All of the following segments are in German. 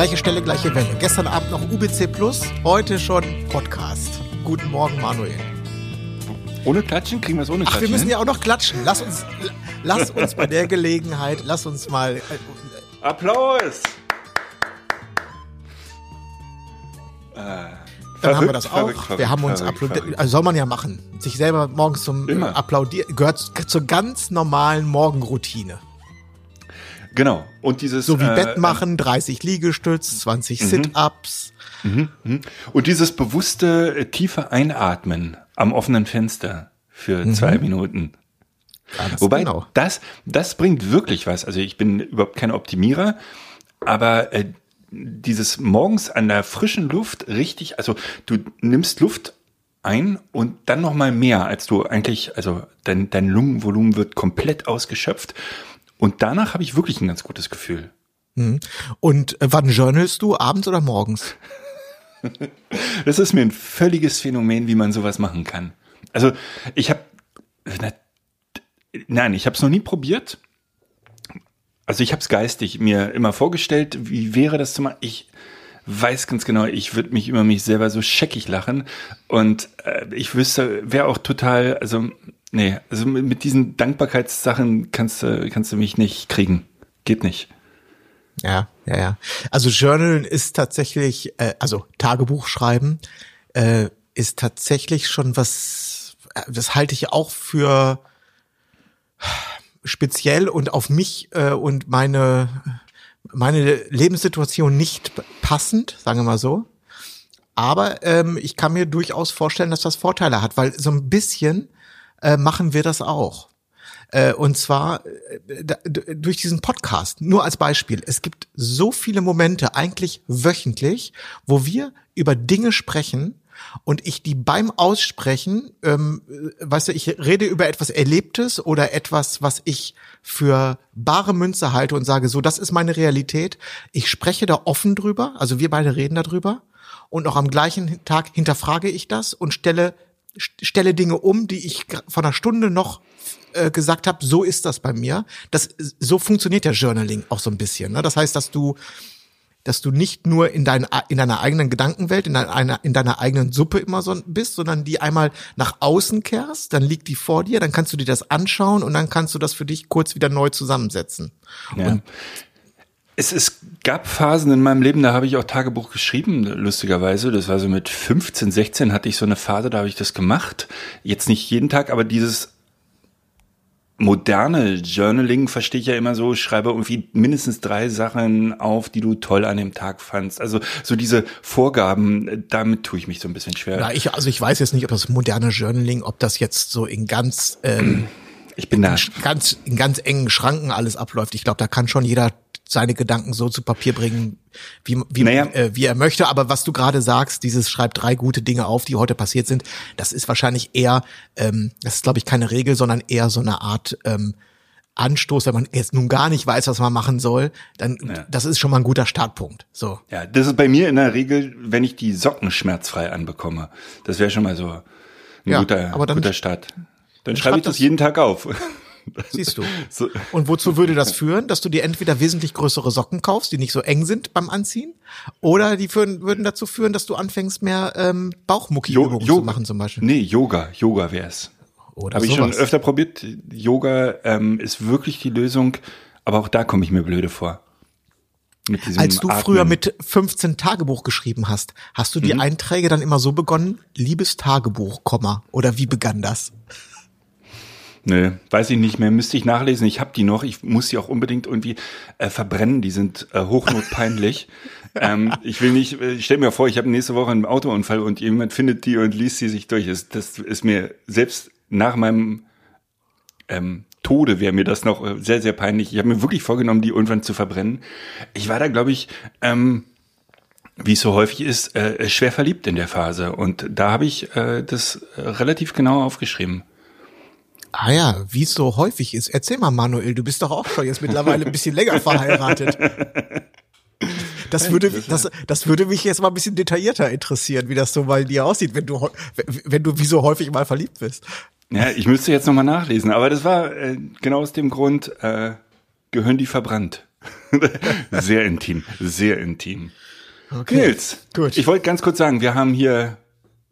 Gleiche Stelle, gleiche Welle. Gestern Abend noch UBC Plus, heute schon Podcast. Guten Morgen, Manuel. Ohne Klatschen? Kriegen wir es ohne Klatschen? Ach, wir müssen hin? ja auch noch klatschen. Lass uns, lass uns bei der Gelegenheit, lass uns mal. Äh, Applaus! dann haben wir das auch. wir haben uns applaudiert. Also soll man ja machen. Sich selber morgens zum äh, Immer. Applaudieren gehört zur ganz normalen Morgenroutine. Genau. Und dieses. So wie äh, Bett machen, 30 Liegestütz, 20 Sit-Ups. Und dieses bewusste äh, tiefe Einatmen am offenen Fenster für Mhm. zwei Minuten. Ganz Wobei genau. das, das bringt wirklich was. Also ich bin überhaupt kein Optimierer, aber äh, dieses morgens an der frischen Luft richtig, also du nimmst Luft ein und dann noch mal mehr, als du eigentlich, also dein, dein Lungenvolumen wird komplett ausgeschöpft und danach habe ich wirklich ein ganz gutes Gefühl. Und äh, wann journalst du? Abends oder morgens? Das ist mir ein völliges Phänomen, wie man sowas machen kann. Also ich habe, nein, ich habe es noch nie probiert. Also ich habe es geistig mir immer vorgestellt, wie wäre das zu machen. Ich weiß ganz genau, ich würde mich über mich selber so scheckig lachen und äh, ich wüsste, wäre auch total, also nee, also mit, diesen Dankbarkeitssachen kannst du kannst du mich nicht kriegen, geht nicht. Ja, ja, ja. Also Journalen ist tatsächlich, äh, also Tagebuch schreiben, äh, ist tatsächlich schon was, äh, das halte ich auch für speziell und auf mich äh, und meine, meine Lebenssituation nicht passend, sagen wir mal so. Aber ähm, ich kann mir durchaus vorstellen, dass das Vorteile hat, weil so ein bisschen äh, machen wir das auch. Äh, und zwar äh, durch diesen Podcast. Nur als Beispiel. Es gibt so viele Momente, eigentlich wöchentlich, wo wir über Dinge sprechen und ich die beim Aussprechen, ähm, äh, weißt du, ich rede über etwas Erlebtes oder etwas, was ich für bare Münze halte und sage, so, das ist meine Realität. Ich spreche da offen drüber, also wir beide reden darüber und noch am gleichen Tag hinterfrage ich das und stelle st- stelle Dinge um, die ich vor einer Stunde noch äh, gesagt habe, so ist das bei mir. Das so funktioniert der Journaling auch so ein bisschen. Ne? Das heißt, dass du dass du nicht nur in, dein, in deiner eigenen Gedankenwelt, in deiner, in deiner eigenen Suppe immer so bist, sondern die einmal nach außen kehrst, dann liegt die vor dir, dann kannst du dir das anschauen und dann kannst du das für dich kurz wieder neu zusammensetzen. Ja. Es, es gab Phasen in meinem Leben, da habe ich auch Tagebuch geschrieben, lustigerweise. Das war so mit 15, 16 hatte ich so eine Phase, da habe ich das gemacht. Jetzt nicht jeden Tag, aber dieses moderne Journaling verstehe ich ja immer so, schreibe irgendwie mindestens drei Sachen auf, die du toll an dem Tag fandst. Also so diese Vorgaben, damit tue ich mich so ein bisschen schwer. Ja, ich, also ich weiß jetzt nicht, ob das moderne Journaling, ob das jetzt so in ganz ähm, Ich bin da. in ganz, in ganz engen Schranken alles abläuft. Ich glaube, da kann schon jeder seine Gedanken so zu Papier bringen, wie, wie, Naja. äh, wie er möchte. Aber was du gerade sagst, dieses schreibt drei gute Dinge auf, die heute passiert sind, das ist wahrscheinlich eher, ähm, das ist glaube ich keine Regel, sondern eher so eine Art ähm, Anstoß, wenn man jetzt nun gar nicht weiß, was man machen soll, dann Ja. das ist schon mal ein guter Startpunkt. So. Ja, das ist bei mir in der Regel, wenn ich die Socken schmerzfrei anbekomme. Das wäre schon mal so ein Ja, guter, dann- guter Start. Dann schreib schreibe ich das das- jeden Tag auf. Siehst du. So. Und wozu würde das führen? Dass du dir entweder wesentlich größere Socken kaufst, die nicht so eng sind beim Anziehen, oder die führen, würden dazu führen, dass du anfängst, mehr ähm, Bauchmucki-Übungen zu machen zum Beispiel. Nee, Yoga. Yoga wär's. Oder Habe ich schon öfter probiert. Yoga ähm, ist wirklich die Lösung, aber auch da komme ich mir blöde vor. Als du Atmen. früher mit 15 Tagebuch geschrieben hast, hast du die Mhm. Einträge dann immer so begonnen, liebes Tagebuch, Komma, oder wie begann das? Nö, weiß ich nicht mehr. Müsste ich nachlesen. Ich habe die noch. Ich muss die auch unbedingt irgendwie äh, verbrennen. Die sind äh, hochnotpeinlich. ähm, ich will nicht, äh, ich stell mir vor, ich habe nächste Woche einen Autounfall und jemand findet die und liest sie sich durch. Das, das ist mir selbst nach meinem ähm, Tode wäre mir das noch äh, sehr, sehr peinlich. Ich habe mir wirklich vorgenommen, die irgendwann zu verbrennen. Ich war da, glaube ich, ähm, wie es so häufig ist, äh, schwer verliebt in der Phase. Und da habe ich äh, das äh, relativ genau aufgeschrieben. Ah ja, wie es so häufig ist. Erzähl mal, Manuel, du bist doch auch schon jetzt mittlerweile ein bisschen länger verheiratet. Das würde, das, das würde mich jetzt mal ein bisschen detaillierter interessieren, wie das so bei dir aussieht, wenn du, wenn du wie so häufig mal verliebt bist. Ja, ich müsste jetzt nochmal nachlesen, aber das war äh, genau aus dem Grund, äh, gehören die verbrannt. sehr intim, sehr intim. Okay. Nils, Gut. ich wollte ganz kurz sagen, wir haben hier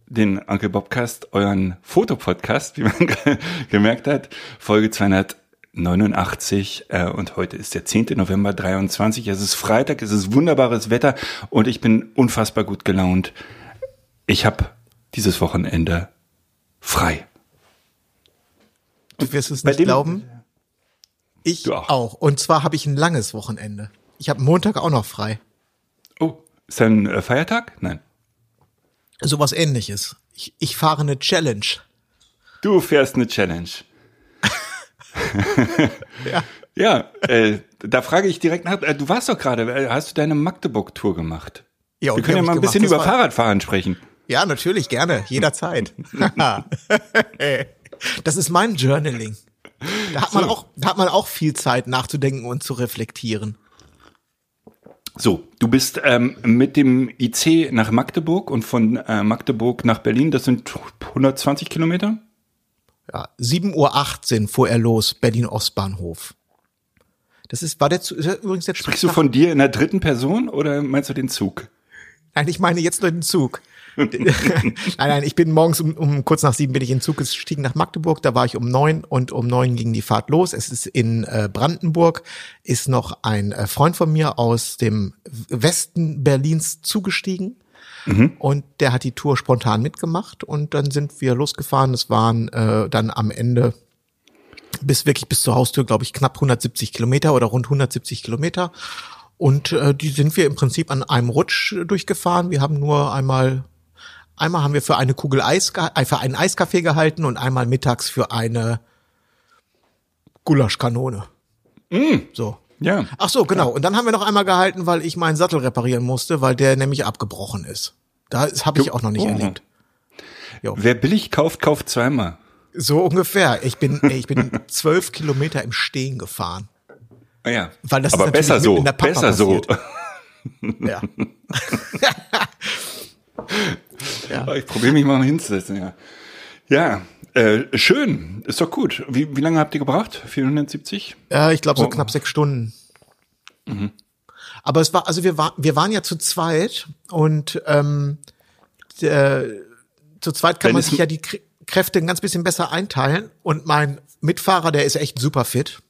den Uncle Bobcast, euren Fotopodcast, wie man ge- gemerkt hat, Folge 289 äh, und heute ist der 10. November 23. Es ist Freitag, es ist wunderbares Wetter und ich bin unfassbar gut gelaunt. Ich habe dieses Wochenende frei. Du wirst es nicht glauben. Ich auch. auch. Und zwar habe ich ein langes Wochenende. Ich habe Montag auch noch frei. Oh, ist ein äh, Feiertag? Nein. Sowas ähnliches. Ich, ich fahre eine Challenge. Du fährst eine Challenge. Ja. Ja, äh, da frage ich direkt nach. Äh, du warst doch gerade, äh, hast du deine Magdeburg-Tour gemacht? Ja, und Wir können ja mal ein bisschen über war- Fahrradfahren sprechen. Ja, natürlich, gerne. Jederzeit. das ist mein Journaling. Da hat man So. auch, da hat man auch viel Zeit nachzudenken und zu reflektieren. So, du bist ähm, mit dem IC nach Magdeburg und von äh, Magdeburg nach Berlin, das sind 120 Kilometer? Ja, 7.18 Uhr fuhr er los, Berlin Ostbahnhof. Das ist, war der, Zug- ist ja übrigens der Zug Sprichst du von dir in der dritten Person oder meinst du den Zug? Nein, ich meine jetzt nur den Zug. Nein, nein, ich bin morgens um, um kurz nach sieben bin ich in den Zug gestiegen nach Magdeburg. Da war ich um neun und um neun ging die Fahrt los. Es ist in äh, Brandenburg, ist noch ein äh, Freund von mir aus dem Westen Berlins zugestiegen. Und der hat die Tour spontan mitgemacht und dann sind wir losgefahren. Es waren äh, dann am Ende bis wirklich bis zur Haustür, glaube ich, knapp 170 Kilometer oder rund 170 Kilometer. Und äh, die sind wir im Prinzip an einem Rutsch durchgefahren. Wir haben nur einmal, einmal haben wir für eine Kugel Eis, äh, für einen Eiskaffee gehalten und einmal mittags für eine Gulaschkanone. So. Ja. Ach so, genau. Und dann haben wir noch einmal gehalten, weil ich meinen Sattel reparieren musste, weil der nämlich abgebrochen ist. Das habe ich auch noch nicht Oh. erlebt. Wer billig kauft, kauft zweimal. So ungefähr. Ich bin, ey, ich bin zwölf Kilometer im Stehen gefahren. Ah Ja. Weil das ist Aber besser so, in der Pampa besser so. Ja. Ah, Ich probiere mich mal hinzusetzen, ja. Ja, äh, schön, ist doch gut. Wie, wie lange habt ihr gebraucht? 470? Ja, ich glaube so Oh. knapp sechs Stunden. Mhm. Aber es war, also wir waren, wir waren ja zu zweit und ähm, der, zu zweit kann Wenn man sich ja die Kr- Kräfte ein ganz bisschen besser einteilen. Und mein Mitfahrer, der ist echt super fit.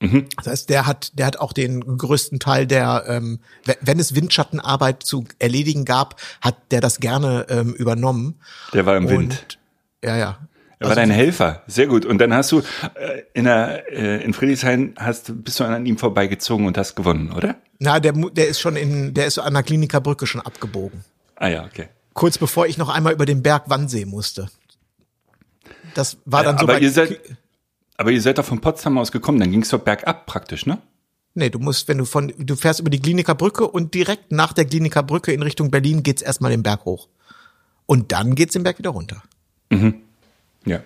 Mhm. Das heißt, der hat, der hat auch den größten Teil der, ähm, we- wenn es Windschattenarbeit zu erledigen gab, hat der das gerne ähm, übernommen. Der war im Wind. Und, ja, ja. Er war dein Helfer, sehr gut. Und dann hast du äh, in, der, äh, in Friedrichshain hast, bist du an ihm vorbeigezogen und hast gewonnen, oder? Na, der, der ist schon in, der ist an der Kliniker Brücke schon abgebogen. Ah ja, okay. kurz bevor ich noch einmal über den Berg Wannsee musste. Das war dann so aber bei, ihr seid, aber ihr seid doch von Potsdam aus gekommen, dann ging es doch bergab praktisch, ne? Nee, du musst, wenn du von, du fährst über die Kliniker Brücke und direkt nach der Kliniker Brücke in Richtung Berlin geht's erstmal den Berg hoch. Und dann geht's den Berg wieder runter. Ja.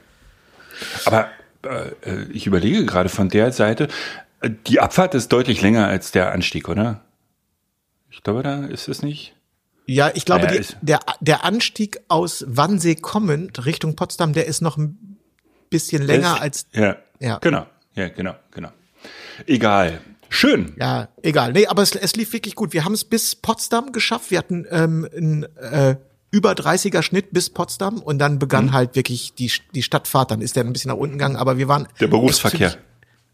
Aber äh, äh, ich überlege gerade von der Seite, äh, die Abfahrt ist deutlich länger als der Anstieg, oder? Ich glaube, da ist es nicht. Ja, ich glaube, Ja, die, der, der Anstieg aus Wannsee kommend Richtung Potsdam, der ist noch ein bisschen länger Ist- als, Ja. Ja. Genau. Ja, genau, genau. Egal. Schön. ja, egal. Nee, aber es, es lief wirklich gut. Wir haben es bis Potsdam geschafft. Wir hatten ähm, einen äh, über 30er Schnitt bis Potsdam und dann begann Mhm. halt wirklich die, die Stadtfahrt. Dann ist der ein bisschen nach unten gegangen, aber wir waren Der Berufsverkehr. echt zügig,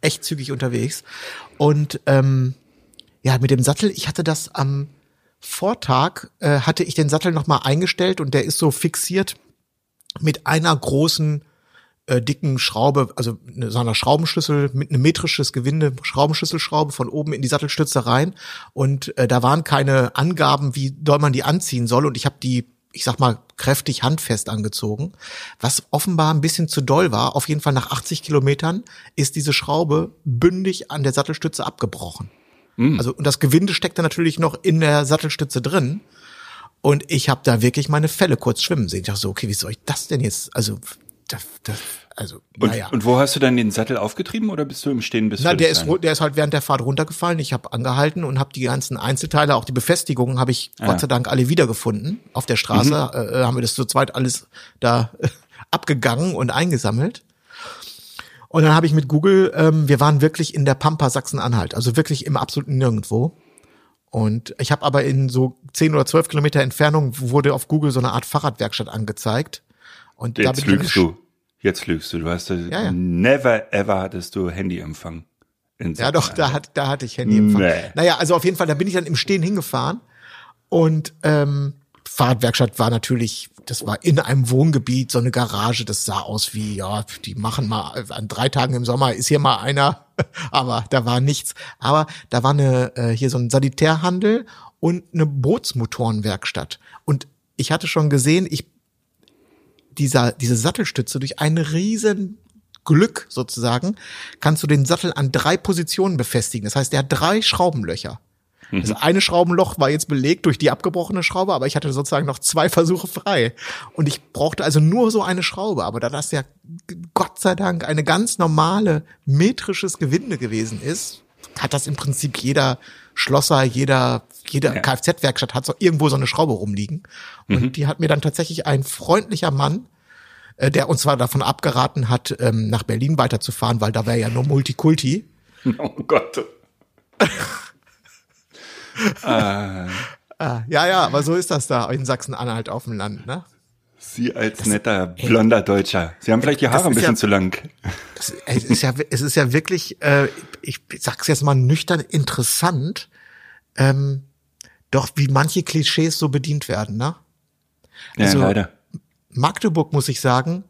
echt zügig unterwegs. Und ähm, ja, mit dem Sattel, ich hatte das am Vortag, äh, hatte ich den Sattel nochmal eingestellt und der ist so fixiert mit einer großen äh, dicken Schraube, also eine, so einer Schraubenschlüssel mit einem metrisches Gewinde, Schraubenschlüsselschraube von oben in die Sattelstütze rein. Und äh, da waren keine Angaben, wie doll man die anziehen soll. Und ich habe die, ich sag mal, kräftig handfest angezogen, was offenbar ein bisschen zu doll war. Auf jeden Fall nach 80 Kilometern ist diese Schraube bündig an der Sattelstütze abgebrochen. Also und das Gewinde steckte natürlich noch in der Sattelstütze drin. Und ich habe da wirklich meine Fälle kurz schwimmen sehen. Ich dachte so, okay, wie soll ich das denn jetzt? Also, das, das, also, Und, naja. und wo hast du dann den Sattel aufgetrieben oder bist du im Stehen bis Na, der ist, der ist halt während der Fahrt runtergefallen. Ich habe angehalten und habe die ganzen Einzelteile, auch die Befestigungen, habe ich Gott sei Dank alle wiedergefunden. Auf der Straße Mhm. äh, haben wir das zu zweit alles da äh, abgegangen und eingesammelt. Und dann habe ich mit Google, ähm, wir waren wirklich in der Pampa Sachsen-Anhalt, also wirklich im absoluten Nirgendwo. Und ich habe aber in so 10 oder 12 Kilometer Entfernung wurde auf Google so eine Art Fahrradwerkstatt angezeigt. Und Jetzt lügst du. Jetzt lügst du. Du hast ja, ja. never ever hattest du Handyempfang. in Ja, doch, da hat, da hatte ich Handyempfang. Nee. Naja, also auf jeden Fall, da bin ich dann im Stehen hingefahren und ähm, Fahrradwerkstatt war natürlich, das war in einem Wohngebiet, so eine Garage, das sah aus wie, ja, die machen mal an drei Tagen im Sommer ist hier mal einer, aber da war nichts. Aber da war eine äh, hier so ein Sanitärhandel und eine Bootsmotorenwerkstatt. Und ich hatte schon gesehen, ich dieser, diese Sattelstütze durch ein riesen Glück sozusagen, kannst du den Sattel an drei Positionen befestigen. Das heißt, der hat drei Schraubenlöcher. Das eine Schraubenloch war jetzt belegt durch die abgebrochene Schraube, aber ich hatte sozusagen noch zwei Versuche frei. Und ich brauchte also nur so eine Schraube. Aber da das ja Gott sei Dank eine ganz normale metrisches Gewinde gewesen ist, hat das im Prinzip jeder Schlosser, jeder, jeder Ja. Kfz-Werkstatt hat so irgendwo so eine Schraube rumliegen. Und die hat mir dann tatsächlich ein freundlicher Mann, äh, der uns zwar davon abgeraten hat, ähm, nach Berlin weiterzufahren, weil da wäre ja nur Multikulti. Oh Gott. Ah, ja, ja, aber so ist das da in Sachsen-Anhalt auf dem Land, ne? Sie als netter, blonder Deutscher. Sie haben vielleicht die Das Haare ein bisschen ja- zu lang. Es, es ist ja, es ist ja wirklich, äh, ich sag's jetzt mal nüchtern interessant, ähm, doch wie manche Klischees so bedient werden, ne? Ja, Also- leider. Magdeburg muss ich sagen,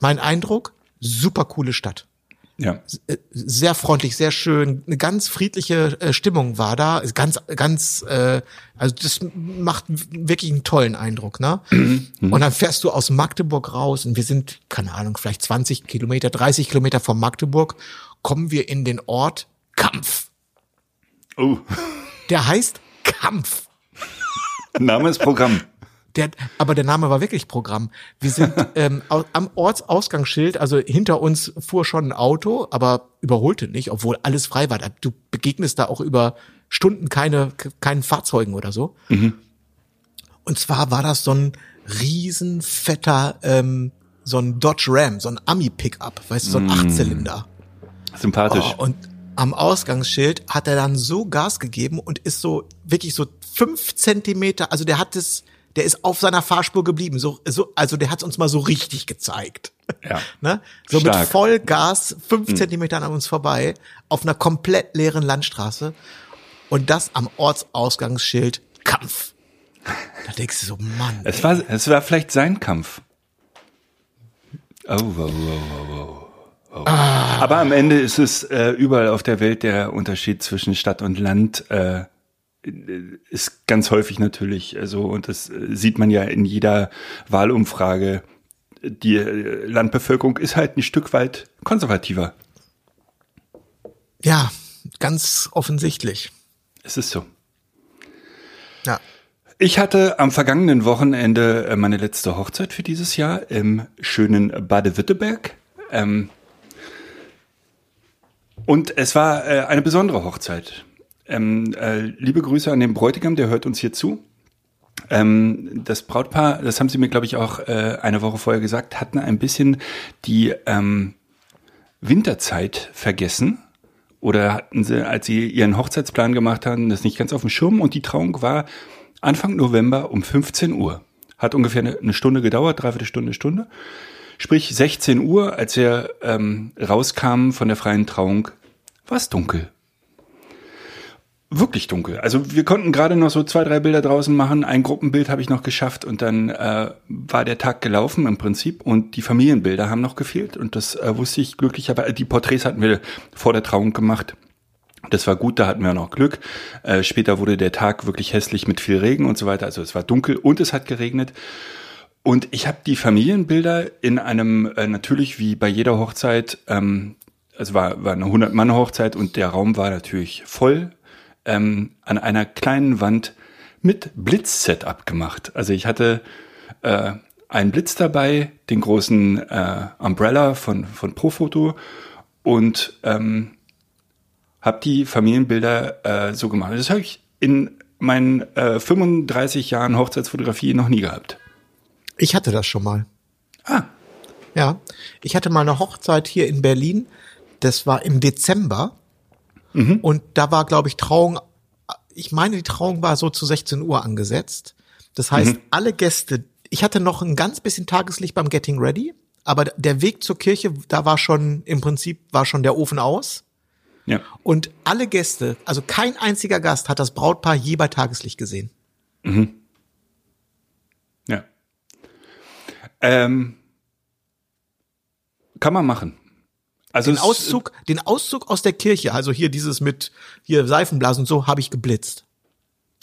mein Eindruck, super coole Stadt. Ja. Äh, sehr freundlich, sehr schön, eine ganz friedliche äh, Stimmung war da, ganz, ganz, äh, also das macht wirklich einen tollen Eindruck, ne? Und dann fährst du aus Magdeburg raus und wir sind, keine Ahnung, vielleicht 20 Kilometer, 30 Kilometer von Magdeburg, kommen wir in den Ort Kampf. Oh, Der heißt Kampf. Name ist Programm. Der, aber der Name war wirklich Programm. Wir sind ähm, am Ortsausgangsschild, also hinter uns fuhr schon ein Auto, aber überholte nicht, obwohl alles frei war. Du begegnest da auch über Stunden keine keinen Fahrzeugen oder so. Und zwar war das so ein riesen fetter, ähm, so ein Dodge Ram, so ein Ami-Pickup, weißt du, so ein Achtzylinder. Sympathisch. Oh, und am Ausgangsschild hat er dann so Gas gegeben und ist so wirklich so fünf Zentimeter, also der hat es, der ist auf seiner Fahrspur geblieben, so, so, also der hat es uns mal so richtig gezeigt. Ja. Ne? So Stark. mit Vollgas fünf Zentimeter an uns vorbei auf einer komplett leeren Landstraße und das am Ortsausgangsschild Kampf. Da denkst du so, Mann. Es war, es war vielleicht sein Kampf. Oh, wow, wow, wow, wow. wow. Aber am Ende ist es äh, überall auf der Welt der Unterschied zwischen Stadt und Land äh, ist ganz häufig natürlich so und das äh, sieht man ja in jeder Wahlumfrage. Die äh, Landbevölkerung ist halt ein Stück weit konservativer. Ja, ganz offensichtlich. Es ist so. Ja. Ich hatte am vergangenen Wochenende äh, meine letzte Hochzeit für dieses Jahr im schönen Baden-Württemberg. Ähm, und es war äh, eine besondere Hochzeit. Ähm, äh, liebe Grüße an den Bräutigam, der hört uns hier zu. Ähm, das Brautpaar, das haben sie mir, glaube ich, auch äh, eine Woche vorher gesagt, hatten ein bisschen die ähm, Winterzeit vergessen oder hatten sie, als sie ihren Hochzeitsplan gemacht haben, das nicht ganz auf dem Schirm und die Trauung war Anfang November um 15 Uhr. Hat ungefähr eine, eine Stunde gedauert, dreiviertel Stunde, Stunde. Sprich 16 Uhr, als wir ähm, rauskamen von der freien Trauung, war es dunkel. Wirklich dunkel. Also wir konnten gerade noch so zwei, drei Bilder draußen machen. Ein Gruppenbild habe ich noch geschafft und dann äh, war der Tag gelaufen im Prinzip und die Familienbilder haben noch gefehlt und das äh, wusste ich glücklicherweise. Die Porträts hatten wir vor der Trauung gemacht. Das war gut, da hatten wir noch Glück. Äh, später wurde der Tag wirklich hässlich mit viel Regen und so weiter. Also es war dunkel und es hat geregnet. Und ich habe die Familienbilder in einem, äh, natürlich wie bei jeder Hochzeit, ähm, es war, war eine 100-Mann-Hochzeit und der Raum war natürlich voll, ähm, an einer kleinen Wand mit Blitz-Setup gemacht. Also ich hatte äh, einen Blitz dabei, den großen äh, Umbrella von, von Profoto und ähm, habe die Familienbilder äh, so gemacht. Das habe ich in meinen äh, 35 Jahren Hochzeitsfotografie noch nie gehabt. Ich hatte das schon mal. Ah, Ja, ich hatte mal eine Hochzeit hier in Berlin. Das war im Dezember. Und da war, glaube ich, Trauung, ich meine, die Trauung war so zu 16 Uhr angesetzt. Das heißt, alle Gäste, ich hatte noch ein ganz bisschen Tageslicht beim Getting Ready, aber der Weg zur Kirche, da war schon, im Prinzip war schon der Ofen aus. ja. Und alle Gäste, also kein einziger Gast hat das Brautpaar je bei Tageslicht gesehen. Ja. Ähm, kann man machen. Also Den Auszug, den Auszug aus der Kirche, also hier dieses mit hier Seifenblasen und so, habe ich geblitzt.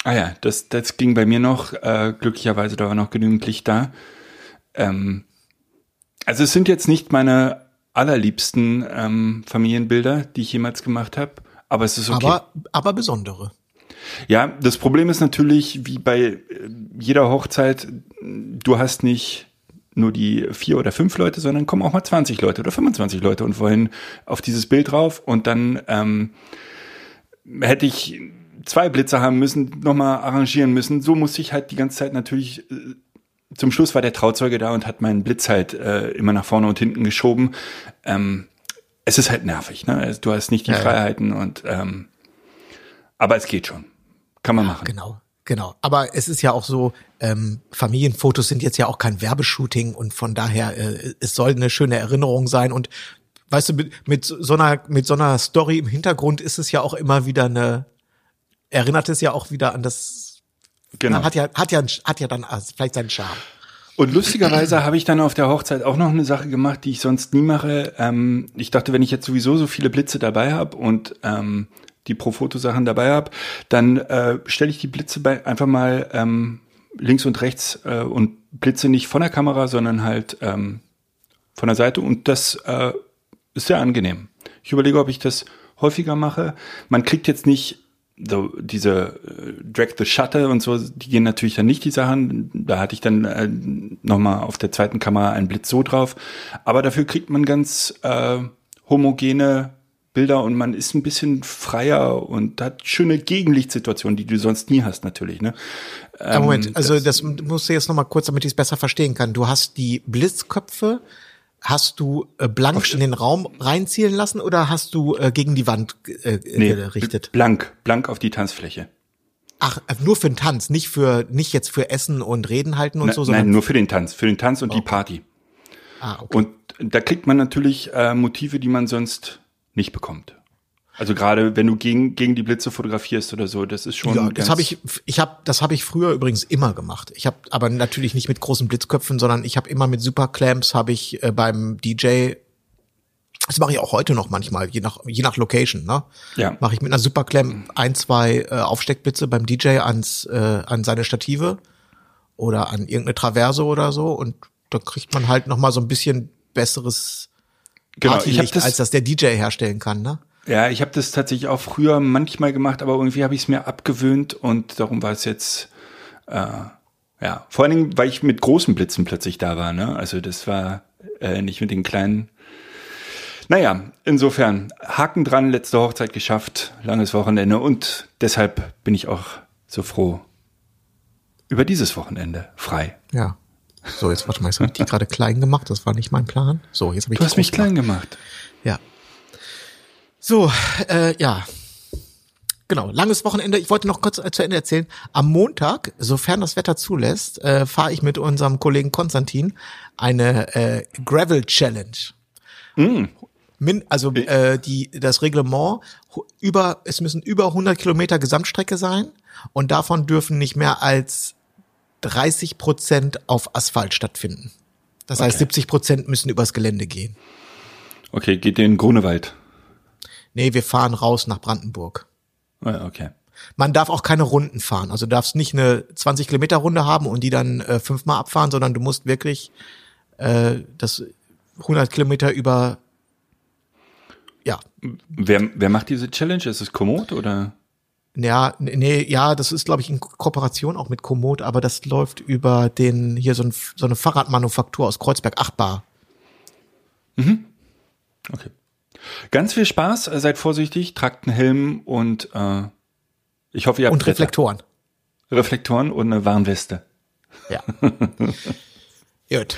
Ah ja, das, das ging bei mir noch. Äh, glücklicherweise da war noch genügend Licht da. Ähm, also es sind jetzt nicht meine allerliebsten ähm, Familienbilder, die ich jemals gemacht habe, aber es ist okay. Aber, aber besondere. Ja, das Problem ist natürlich, wie bei äh, jeder Hochzeit, du hast nicht nur die vier oder fünf Leute, sondern kommen auch mal 20 Leute oder 25 Leute und wollen auf dieses Bild drauf und dann ähm, hätte ich zwei Blitze haben müssen, nochmal arrangieren müssen. So musste ich halt die ganze Zeit natürlich, äh, zum Schluss war der Trauzeuge da und hat meinen Blitz halt äh, immer nach vorne und hinten geschoben. Ähm, es ist halt nervig, ne? Du hast nicht die Ja, ja. Freiheiten und ähm, aber es geht schon. Kann man machen. Genau, genau. Aber es ist ja auch so, ähm, Familienfotos sind jetzt ja auch kein Werbeshooting und von daher, äh, es soll eine schöne Erinnerung sein und weißt du, mit, mit so einer, mit so einer Story im Hintergrund ist es ja auch immer wieder eine, erinnert es ja auch wieder an das, Genau. hat ja, hat ja, hat ja dann also vielleicht seinen Charme. Und lustigerweise habe ich dann auf der Hochzeit auch noch eine Sache gemacht, die ich sonst nie mache. Ähm, ich dachte, wenn ich jetzt sowieso so viele Blitze dabei habe und ähm, die Pro-Foto-Sachen dabei habe, dann äh, stelle ich die Blitze bei, einfach mal ähm, links und rechts äh, und blitze nicht von der Kamera, sondern halt ähm, von der Seite. Und das äh, ist sehr angenehm. Ich überlege, ob ich das häufiger mache. Man kriegt jetzt nicht so diese äh, Drag the Shutter und so, die gehen natürlich dann nicht die Sachen. Da hatte ich dann äh, nochmal auf der zweiten Kamera einen Blitz so drauf. Aber dafür kriegt man ganz äh, homogene Bilder und man ist ein bisschen freier und hat schöne Gegenlichtsituationen, die du sonst nie hast natürlich. Ne? Ähm, Moment, also das, musst du jetzt noch mal kurz, damit ich es besser verstehen kann. Du hast die Blitzköpfe, hast du äh, blank in den Raum reinzielen lassen oder hast du äh, gegen die Wand äh, nee, gerichtet? blank, blank auf die Tanzfläche. Ach, äh, nur für den Tanz, nicht für, nicht jetzt für Essen und Reden halten und Ne- so, sondern. Nein, nur für den Tanz, für den Tanz und die Party. ah, okay. Und da kriegt man natürlich äh, Motive, die man sonst nicht bekommt. Also gerade wenn du gegen, gegen die Blitze fotografierst oder so, das ist schon. ja, das habe ich, ich habe, das habe ich früher übrigens immer gemacht. Ich habe aber natürlich nicht mit großen Blitzköpfen, sondern ich habe immer mit Superclamps habe ich äh, beim DJ. Das mache ich auch heute noch manchmal, je nach je nach Location. Ne? Ja. Mache ich mit einer Superclamp ein, zwei äh, Aufsteckblitze beim DJ ans äh, an seine Stative oder an irgendeine Traverse oder so und da kriegt man halt noch mal so ein bisschen besseres Genau, ich habe Partylicht, das, als das der DJ herstellen kann. Ne? ja, ich habe das tatsächlich auch früher manchmal gemacht, aber irgendwie habe ich es mir abgewöhnt und darum war es jetzt, äh, ja, vor allen Dingen, weil ich mit großen Blitzen plötzlich da war, ne? Also das war äh, nicht mit den kleinen. Naja, insofern, Haken dran, letzte Hochzeit geschafft, langes Wochenende und deshalb bin ich auch so froh über dieses Wochenende frei. Ja. So, jetzt warte mal, jetzt habe ich die gerade klein gemacht. Das war nicht mein Plan. So, jetzt habe ich Du hast mich klein gemacht. Ja. So, äh, ja. Genau, langes Wochenende. Ich wollte noch kurz zu Ende erzählen. Am Montag, sofern das Wetter zulässt, äh, fahre ich mit unserem Kollegen Konstantin eine äh, Gravel Challenge. Min, also äh, die das Reglement über es müssen über 100 Kilometer Gesamtstrecke sein und davon dürfen nicht mehr als 30 Prozent auf Asphalt stattfinden. Das heißt, Okay. 70 Prozent müssen übers Gelände gehen. Okay, geht in Grunewald. Nee, wir fahren raus nach Brandenburg. Ah, Okay. Man darf auch keine Runden fahren. Also du darfst nicht eine 20 Kilometer Runde haben und die dann äh, fünfmal abfahren, sondern du musst wirklich äh, das 100 Kilometer über, ja, Wer, wer macht diese Challenge? Ist es Komoot oder? Ja, nee, ja, das ist, glaube ich, in Kooperation auch mit Komoot, aber das läuft über den, hier so, ein, so eine Fahrradmanufaktur aus Kreuzberg, Achtbar. Okay. Ganz viel Spaß, äh, seid vorsichtig, tragt einen Helm und äh, ich hoffe, ihr habt Und Wetter. Reflektoren. Reflektoren und eine Warnweste. Ja. Gut.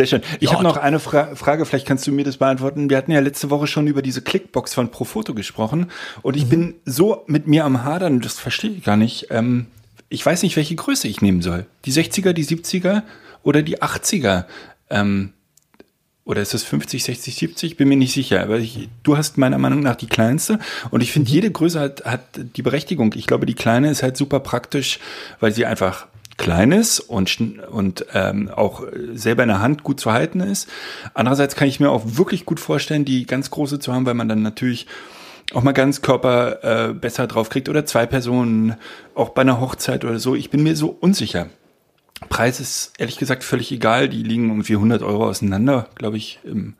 Sehr schön. Ich habe noch eine Fra Frage, vielleicht kannst du mir das beantworten. Wir hatten ja letzte Woche schon über diese Clickbox von Profoto gesprochen und ich bin so mit mir am Hadern, das verstehe ich gar nicht. Ähm, ich weiß nicht, welche Größe ich nehmen soll. Die 60er, die 70er oder die 80er? Ähm, oder ist das 50, 60, 70? Bin mir nicht sicher. Aber ich, du hast meiner Meinung nach die kleinste. Und ich finde, jede Größe hat, hat die Berechtigung. Ich glaube, die kleine ist halt super praktisch, weil sie einfach klein ist und, und ähm, auch selber in der Hand gut zu halten ist. Andererseits kann ich mir auch wirklich gut vorstellen, die ganz große zu haben, weil man dann natürlich auch mal ganz Körper äh, besser drauf kriegt oder zwei Personen, auch bei einer Hochzeit oder so. Ich bin mir so unsicher. Preis ist ehrlich gesagt völlig egal. Die liegen irgendwie 100 Euro auseinander, glaube ich, im,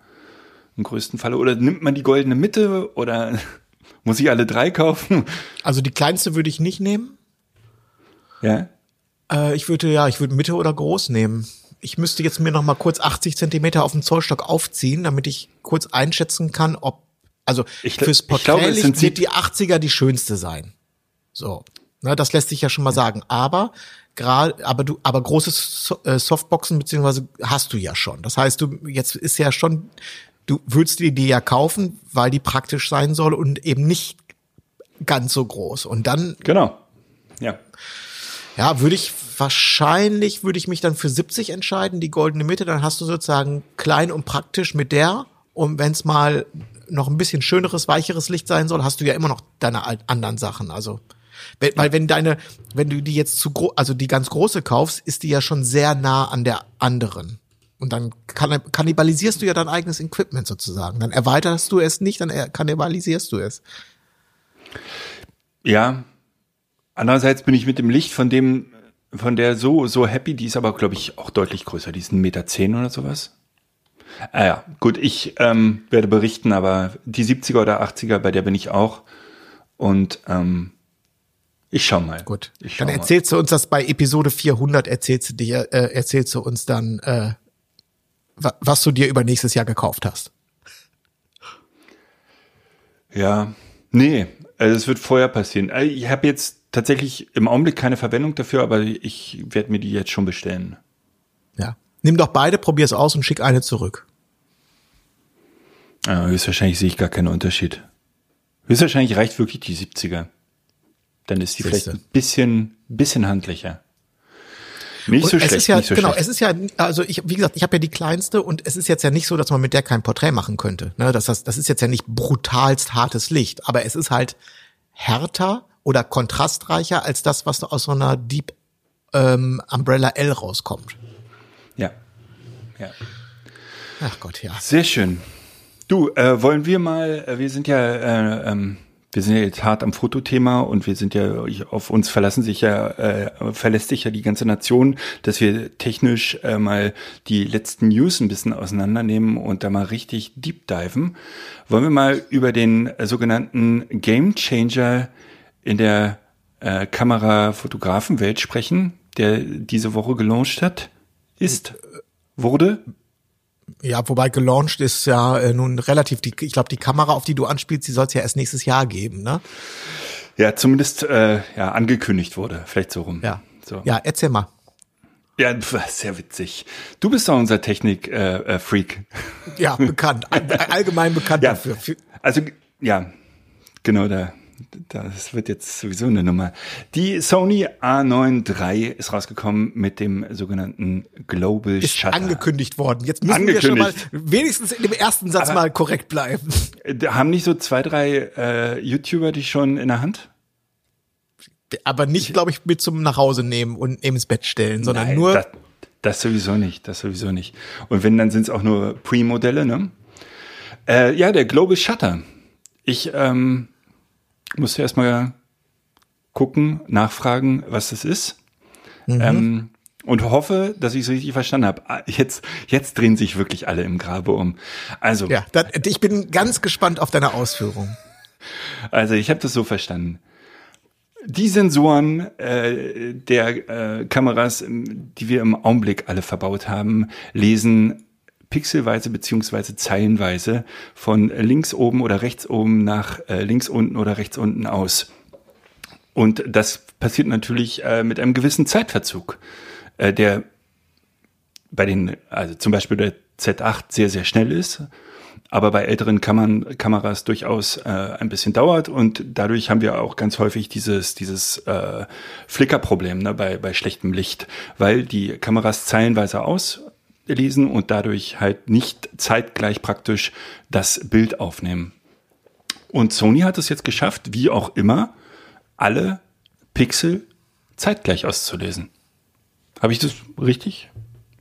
im größten Falle. Oder nimmt man die goldene Mitte oder muss ich alle drei kaufen? Also die kleinste würde ich nicht nehmen. Ja. Äh, ich würde, ja, ich würde Mitte oder groß nehmen. Ich müsste jetzt mir noch mal kurz 80 Zentimeter auf dem Zollstock aufziehen, damit ich kurz einschätzen kann, ob, also Ich fürs Porträtlicht sind wird die 80er die schönste sein. So. Ne, das lässt sich ja schon mal sagen. Aber gerade, aber du, aber große so äh, Softboxen beziehungsweise hast du ja schon. Das heißt, du jetzt ist ja schon, du würdest dir die ja kaufen, weil die praktisch sein soll und eben nicht ganz so groß. Und dann Genau. Ja. ja, würde ich wahrscheinlich würde ich mich dann für 70 entscheiden, die goldene Mitte, dann hast du sozusagen klein und praktisch mit der und wenn es mal noch ein bisschen schöneres, weicheres Licht sein soll, hast du ja immer noch deine anderen Sachen, also wenn, weil wenn deine wenn du die jetzt zu groß, also die ganz große kaufst, ist die ja schon sehr nah an der anderen. Und dann kann, kannibalisierst du ja dein eigenes Equipment sozusagen. Dann erweiterst du es nicht, dann er- kannibalisierst du es. Ja. Andererseits bin ich mit dem Licht von dem, von der so, so happy, die ist aber, glaube ich, auch deutlich größer. Die ist ein Meter zehn oder sowas. Ah ja, gut, ich ähm, werde berichten, aber die 70er oder 80er, bei der bin ich auch. Und ähm, ich schau mal. Gut. Ich schau Dann mal. erzählst du uns das bei Episode 400, erzählst du dir, äh, erzählst du uns dann, äh, wa- was du dir über nächstes Jahr gekauft hast. Ja, nee, also es wird vorher passieren. Also Ich habe jetzt tatsächlich im Augenblick keine Verwendung dafür, aber ich werde mir die jetzt schon bestellen. Ja. Nimm doch beide, probier's aus und schick eine zurück. Ja, höchstwahrscheinlich sehe ich gar keinen Unterschied. Höchstwahrscheinlich reicht wirklich die 70er. Dann ist die vielleicht Siehste. ein bisschen, bisschen handlicher. Nicht Und so es schlecht, ist ja, nicht so genau, schlecht. es ist ja, also ich, wie gesagt, ich habe ja die kleinste und es ist jetzt ja nicht so, dass man mit der kein Porträt machen könnte. Ne? Das, das ist jetzt ja nicht brutalst hartes Licht, aber es ist halt härter oder kontrastreicher als das, was aus so einer Deep ähm, Umbrella L rauskommt. ja. ja. Ach Gott, ja. Sehr schön. Du, äh, wollen wir mal, äh, wir sind ja, äh, ähm, wir sind ja jetzt hart am Fotothema und wir sind ja, auf uns verlassen sich ja, äh, verlässt sich ja die ganze Nation, dass wir technisch äh, mal die letzten News ein bisschen auseinandernehmen und da mal richtig deep diven. Wollen wir mal über den äh, sogenannten Game Changer in der äh, Kamera-Fotografen-Welt sprechen, der diese Woche gelauncht hat? Ist, wurde? Ja, wobei gelauncht ist ja äh, nun relativ, die, ich glaube, die Kamera, auf die du anspielst, die soll es ja erst nächstes Jahr geben, ne? Ja, zumindest äh, ja, angekündigt wurde, vielleicht so rum. Ja. So. Ja, erzähl mal. ja, sehr witzig. Du bist doch unser Technik-Freak. Äh, äh, Freak. Ja, bekannt, all- allgemein bekannt ja, dafür. Für, also ja, genau da. Das wird jetzt sowieso eine Nummer. Die Sony A9 III ist rausgekommen mit dem sogenannten Global ist Shutter. angekündigt worden. Jetzt müssen wir schon mal wenigstens in dem ersten Satz Aber- mal korrekt bleiben. Haben nicht so zwei, drei äh, YouTuber die schon in der Hand? Aber nicht, glaube ich, mit zum Nachhause nehmen und ins Bett stellen, sondern Nein, nur Das, das sowieso nicht, das sowieso nicht. Und wenn, dann sind es auch nur Pre-Modelle, ne? Äh, ja, der Global Shutter. Ich ähm, musste erstmal gucken, nachfragen, was das ist. Mhm. Ähm, und hoffe, dass ich es richtig verstanden habe. Ah, Jetzt, jetzt drehen sich wirklich alle im Grabe um. Also, ja, das, ich bin ganz gespannt auf deine Ausführung. also ich habe das so verstanden. Die Sensoren äh, der äh, Kameras, die wir im Augenblick alle verbaut haben, lesen pixelweise beziehungsweise zeilenweise von links oben oder rechts oben nach äh, links unten oder rechts unten aus. Und das passiert natürlich äh, mit einem gewissen Zeitverzug, äh, der bei den, also zum Beispiel der Z8 sehr, sehr schnell ist aber bei älteren Kammern, Kameras durchaus äh, ein bisschen dauert und dadurch haben wir auch ganz häufig dieses, dieses äh, Flickerproblem ne, bei, bei schlechtem Licht, weil die Kameras zeilenweise auslesen und dadurch halt nicht zeitgleich praktisch das Bild aufnehmen. Und Sony hat es jetzt geschafft, wie auch immer, alle Pixel zeitgleich auszulesen. Habe ich das richtig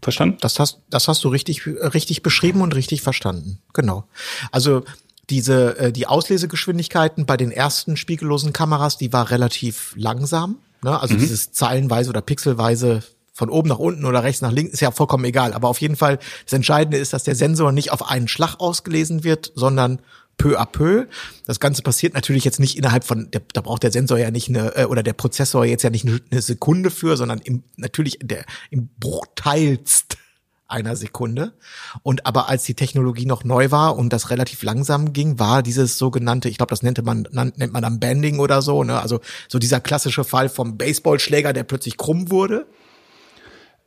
Verstanden? Das hast, das hast du richtig, richtig beschrieben und richtig verstanden. Genau. Also diese, äh, die Auslesegeschwindigkeiten bei den ersten spiegellosen Kameras, die war relativ langsam. Ne? Also mhm. dieses zeilenweise oder pixelweise von oben nach unten oder rechts nach links ist ja vollkommen egal. Aber auf jeden Fall, das Entscheidende ist, dass der Sensor nicht auf einen Schlag ausgelesen wird, sondern peu à peu. Das Ganze passiert natürlich jetzt nicht innerhalb von, der, da braucht der Sensor ja nicht eine, äh, oder der Prozessor jetzt ja nicht eine Sekunde für, sondern im, natürlich der, im Bruchteilst einer Sekunde. Und aber als die Technologie noch neu war und das relativ langsam ging, war dieses sogenannte, ich glaube, das nennt man, nennt man dann Banding oder so, ne? Also so dieser klassische Fall vom Baseballschläger, der plötzlich krumm wurde.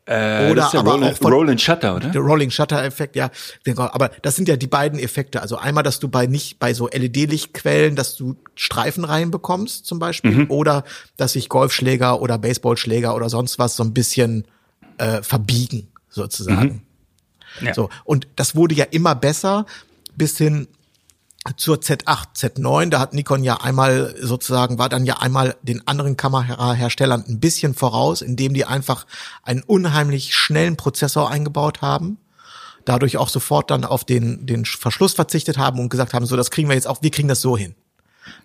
Äh, oder ist aber Roll, auch von, Rolling Shutter, oder? Der Rolling Shutter Effekt, ja. Aber das sind ja die beiden Effekte. Also einmal, dass du bei nicht bei so LED-Lichtquellen, dass du Streifen reinbekommst zum Beispiel, mhm. oder dass sich Golfschläger oder Baseballschläger oder sonst was so ein bisschen äh, verbiegen sozusagen. Mhm. Ja. So und das wurde ja immer besser bis hin zur Z8, Z9, da hat Nikon ja einmal sozusagen, war dann ja einmal den anderen Kameraherstellern ein bisschen voraus, indem die einfach einen unheimlich schnellen Prozessor eingebaut haben, dadurch auch sofort dann auf den, den Verschluss verzichtet haben und gesagt haben, so, das kriegen wir jetzt auch, wir kriegen das so hin.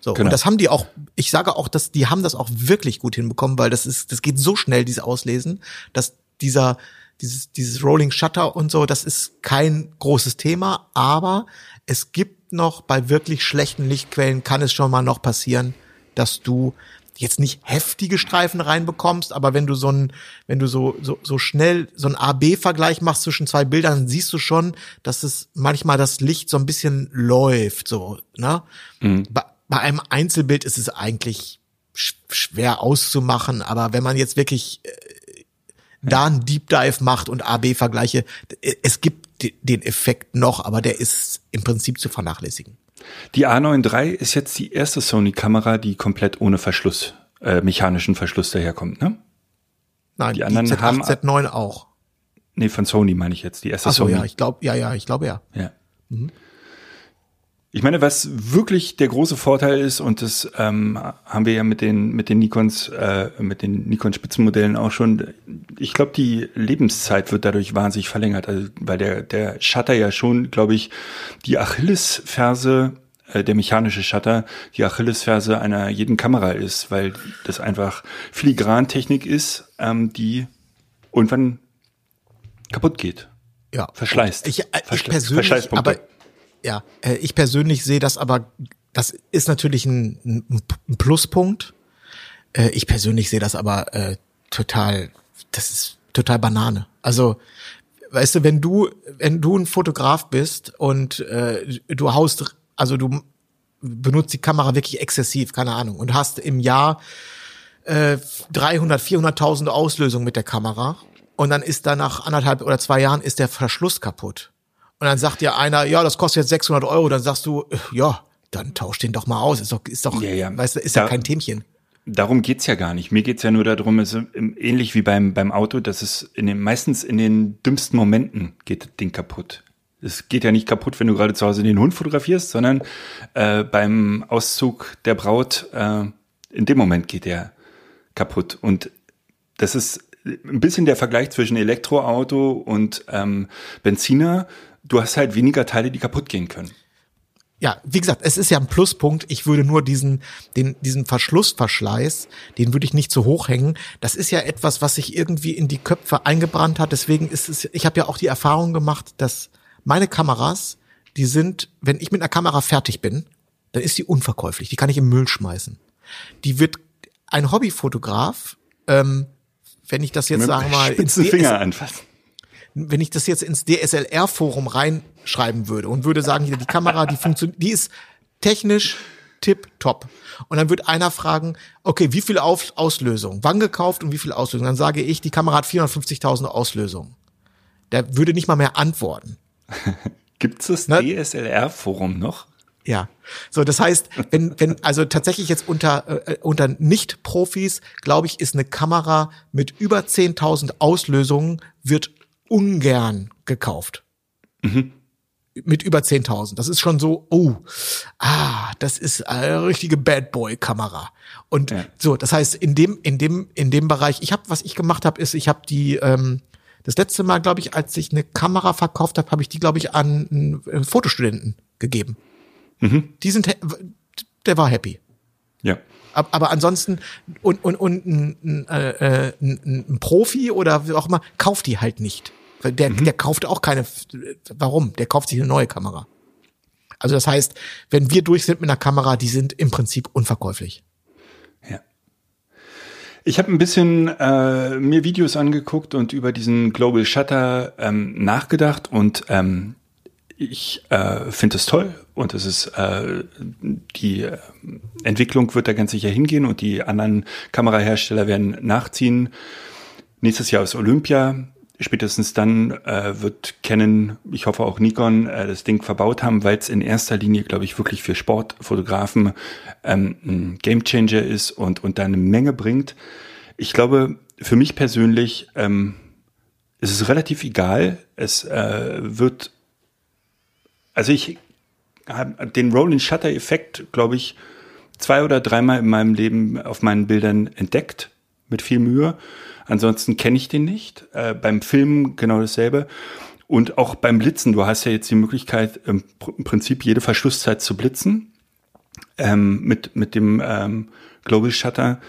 So, genau. und das haben die auch, ich sage auch, dass die haben das auch wirklich gut hinbekommen, weil das ist, das geht so schnell, dieses Auslesen, dass dieser, dieses, dieses Rolling Shutter und so, das ist kein großes Thema, aber es gibt noch bei wirklich schlechten Lichtquellen kann es schon mal noch passieren, dass du jetzt nicht heftige Streifen reinbekommst, aber wenn du so ein, wenn du so, so, so schnell so ein A-B-Vergleich machst zwischen zwei Bildern, siehst du schon, dass es manchmal das Licht so ein bisschen läuft, so, ne? Mhm. Bei, bei einem Einzelbild ist es eigentlich schwer auszumachen, aber wenn man jetzt wirklich äh, da einen Deep Dive macht und A-B-Vergleiche, es gibt den Effekt noch, aber der ist im Prinzip zu vernachlässigen. Die A9 III ist jetzt die erste Sony-Kamera, die komplett ohne Verschluss, äh, mechanischen Verschluss daherkommt, ne? Nein, die anderen die Z8, haben Z9 auch. Nee, von Sony meine ich jetzt, die erste Ach so, Sony. ja, ich glaube, ja, ja, ich glaube ja. Ja. Mhm. Ich meine, was wirklich der große Vorteil ist, und das ähm, haben wir ja mit den mit den Nikons, äh, mit den Nikon Spitzenmodellen auch schon. Ich glaube, die Lebenszeit wird dadurch wahnsinnig verlängert, also weil der der Shutter ja schon, glaube ich, die Achillesferse äh, der mechanische Shutter die Achillesferse einer jeden Kamera ist, weil das einfach Filigrantechnik ist, ähm, die irgendwann kaputt geht. Ja. Verschleißt. Ich, äh, ich persönlich, aber ja, äh, ich persönlich sehe das aber, das ist natürlich ein, ein Pluspunkt. Äh, ich persönlich sehe das aber äh, total, das ist total Banane. Also, weißt du, wenn du, wenn du ein Fotograf bist und äh, du haust, also du benutzt die Kamera wirklich exzessiv, keine Ahnung, und hast im Jahr äh, 300, 400.000 Auslösungen mit der Kamera und dann ist da nach anderthalb oder zwei Jahren ist der Verschluss kaputt und dann sagt dir einer, ja, das kostet jetzt 600 Euro. Dann sagst du, ja, dann tausch den doch mal aus. Ist doch, ist doch, ja, ja. weißt du, ist da, ja kein Themchen. Darum geht's ja gar nicht. Mir geht's ja nur darum, es ist ähnlich wie beim, beim Auto, dass es in den, meistens in den dümmsten Momenten geht das Ding kaputt. Es geht ja nicht kaputt, wenn du gerade zu Hause den Hund fotografierst, sondern äh, beim Auszug der Braut, äh, in dem Moment geht der kaputt. Und das ist ein bisschen der Vergleich zwischen Elektroauto und ähm, Benziner du hast halt weniger Teile, die kaputt gehen können. Ja, wie gesagt, es ist ja ein Pluspunkt. Ich würde nur diesen, den, diesen Verschlussverschleiß, den würde ich nicht zu hoch hängen. Das ist ja etwas, was sich irgendwie in die Köpfe eingebrannt hat. Deswegen ist es, ich habe ja auch die Erfahrung gemacht, dass meine Kameras, die sind, wenn ich mit einer Kamera fertig bin, dann ist die unverkäuflich. Die kann ich im Müll schmeißen. Die wird ein Hobbyfotograf, ähm, wenn ich das jetzt Mit sagen mal ins spitzen DS Finger anfassen. Wenn ich das jetzt ins DSLR-Forum reinschreiben würde und würde sagen, hier die Kamera, die funktioniert, die ist technisch tip top. Und dann wird einer fragen, okay, wie viel Auf Auslösung? Wann gekauft und wie viel Auslösung? Dann sage ich, die Kamera hat 450.000 Auslösungen. Der würde nicht mal mehr antworten. Gibt's das Na- DSLR-Forum noch? Ja. So, das heißt, wenn, wenn, also tatsächlich jetzt unter, äh, unter Nicht-Profis, glaube ich, ist eine Kamera mit über 10.000 Auslösungen wird ungern gekauft. Mit über 10.000. Das ist schon so, oh, ah, das ist eine richtige Bad Boy-Kamera. Und Ja. so, das heißt, in dem, in dem, in dem Bereich, ich habe, was ich gemacht habe, ist, ich habe die, ähm, das letzte Mal, glaube ich, als ich eine Kamera verkauft habe, habe ich die, glaube ich, an einen äh, Fotostudenten gegeben. Die sind, der war happy. Ja. Ab- Aber ansonsten und und und ein, ein, äh, ein, ein Profi oder wie auch immer kauft die halt nicht. Der der kauft auch keine. Warum? Der kauft sich eine neue Kamera. Also das heißt, wenn wir durch sind mit einer Kamera, die sind im Prinzip unverkäuflich. Ja. Ich habe ein bisschen äh, mir Videos angeguckt und über diesen Global Shutter ähm, nachgedacht und ähm, ich äh, finde es toll und es ist äh, die äh, Entwicklung wird da ganz sicher hingehen und die anderen Kamerahersteller werden nachziehen. Nächstes Jahr ist Olympia. Spätestens dann äh, wird Canon, ich hoffe auch Nikon, äh, das Ding verbaut haben, weil es in erster Linie, glaube ich, wirklich für Sportfotografen ähm, ein Gamechanger ist und, und da eine Menge bringt. Ich glaube, für mich persönlich ähm, ist es relativ egal. Es äh, wird, also ich habe den Roll-in-Shutter-Effekt, glaube ich, zwei oder dreimal in meinem Leben auf meinen Bildern entdeckt, mit viel Mühe. Ansonsten kenne ich den nicht. Äh, beim Filmen genau dasselbe. Und auch beim Blitzen, du hast ja jetzt die Möglichkeit, im, Pr- im Prinzip jede Verschlusszeit zu blitzen ähm, mit, mit dem ähm, Global Shutter.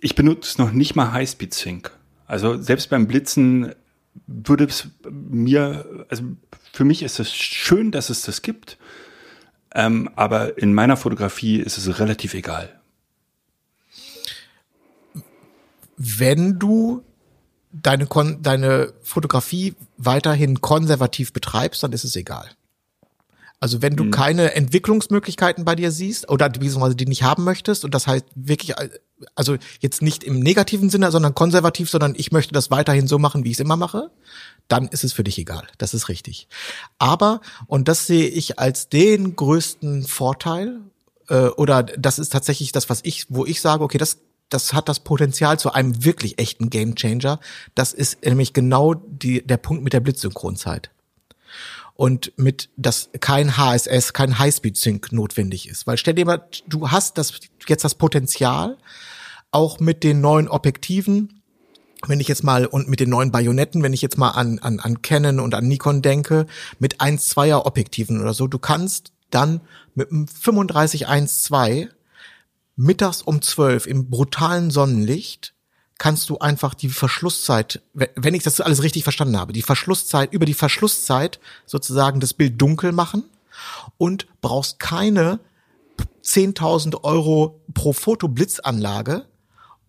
Ich benutze noch nicht mal Highspeed Sync. Also selbst beim Blitzen würde es mir, also für mich ist es schön, dass es das gibt, ähm, aber in meiner Fotografie ist es relativ egal. Wenn du deine Kon deine Fotografie weiterhin konservativ betreibst, dann ist es egal. Also wenn du keine Entwicklungsmöglichkeiten bei dir siehst oder beziehungsweise die nicht haben möchtest und das heißt wirklich, also jetzt nicht im negativen Sinne, sondern konservativ, sondern ich möchte das weiterhin so machen, wie ich es immer mache, dann ist es für dich egal. Das ist richtig. Aber, und das sehe ich als den größten Vorteil, äh, oder das ist tatsächlich das, was ich, wo ich sage, okay, das, das hat das Potenzial zu einem wirklich echten Gamechanger. Das ist nämlich genau die, der Punkt mit der Blitzsynchronzeit und mit dass kein HSS, kein Highspeed-Sync notwendig ist. Weil stell dir mal, du hast das jetzt das Potenzial, auch mit den neuen Objektiven, wenn ich jetzt mal und mit den neuen Bajonetten, wenn ich jetzt mal an, an, an Canon und an Nikon denke, mit 1,2er Objektiven oder so, du kannst dann mit einem 35-1,2 mittags um 12 im brutalen Sonnenlicht kannst du einfach die Verschlusszeit, wenn- ich das alles richtig verstanden habe, die Verschlusszeit, über die Verschlusszeit sozusagen das Bild dunkel machen und brauchst keine 10.000 Euro pro Fotoblitzanlage,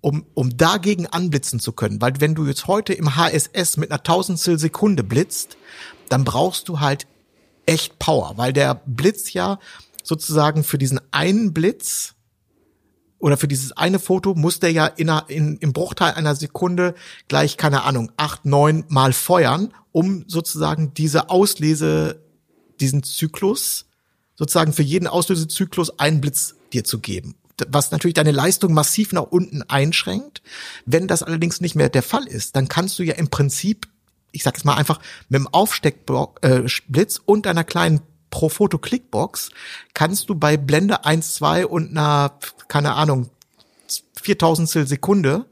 um, um dagegen anblitzen zu können. Weil wenn du jetzt heute im HSS mit einer Tausendstel Sekunde blitzt, dann brauchst du halt echt Power, weil der Blitz ja sozusagen für diesen einen Blitz oder für dieses eine Foto muss der ja in, in im Bruchteil einer Sekunde gleich, keine Ahnung, acht, neun Mal feuern, um sozusagen diese Auslese, diesen Zyklus, sozusagen für jeden Auslösezyklus einen Blitz dir zu geben. Was natürlich deine Leistung massiv nach unten einschränkt. Wenn das allerdings nicht mehr der Fall ist, dann kannst du ja im Prinzip, ich sag jetzt mal einfach, mit dem Aufsteckblitz äh, und einer kleinen Pro-Foto-Clickbox kannst du bei Blende 1, 2 und einer, keine Ahnung, 4000 Sekunde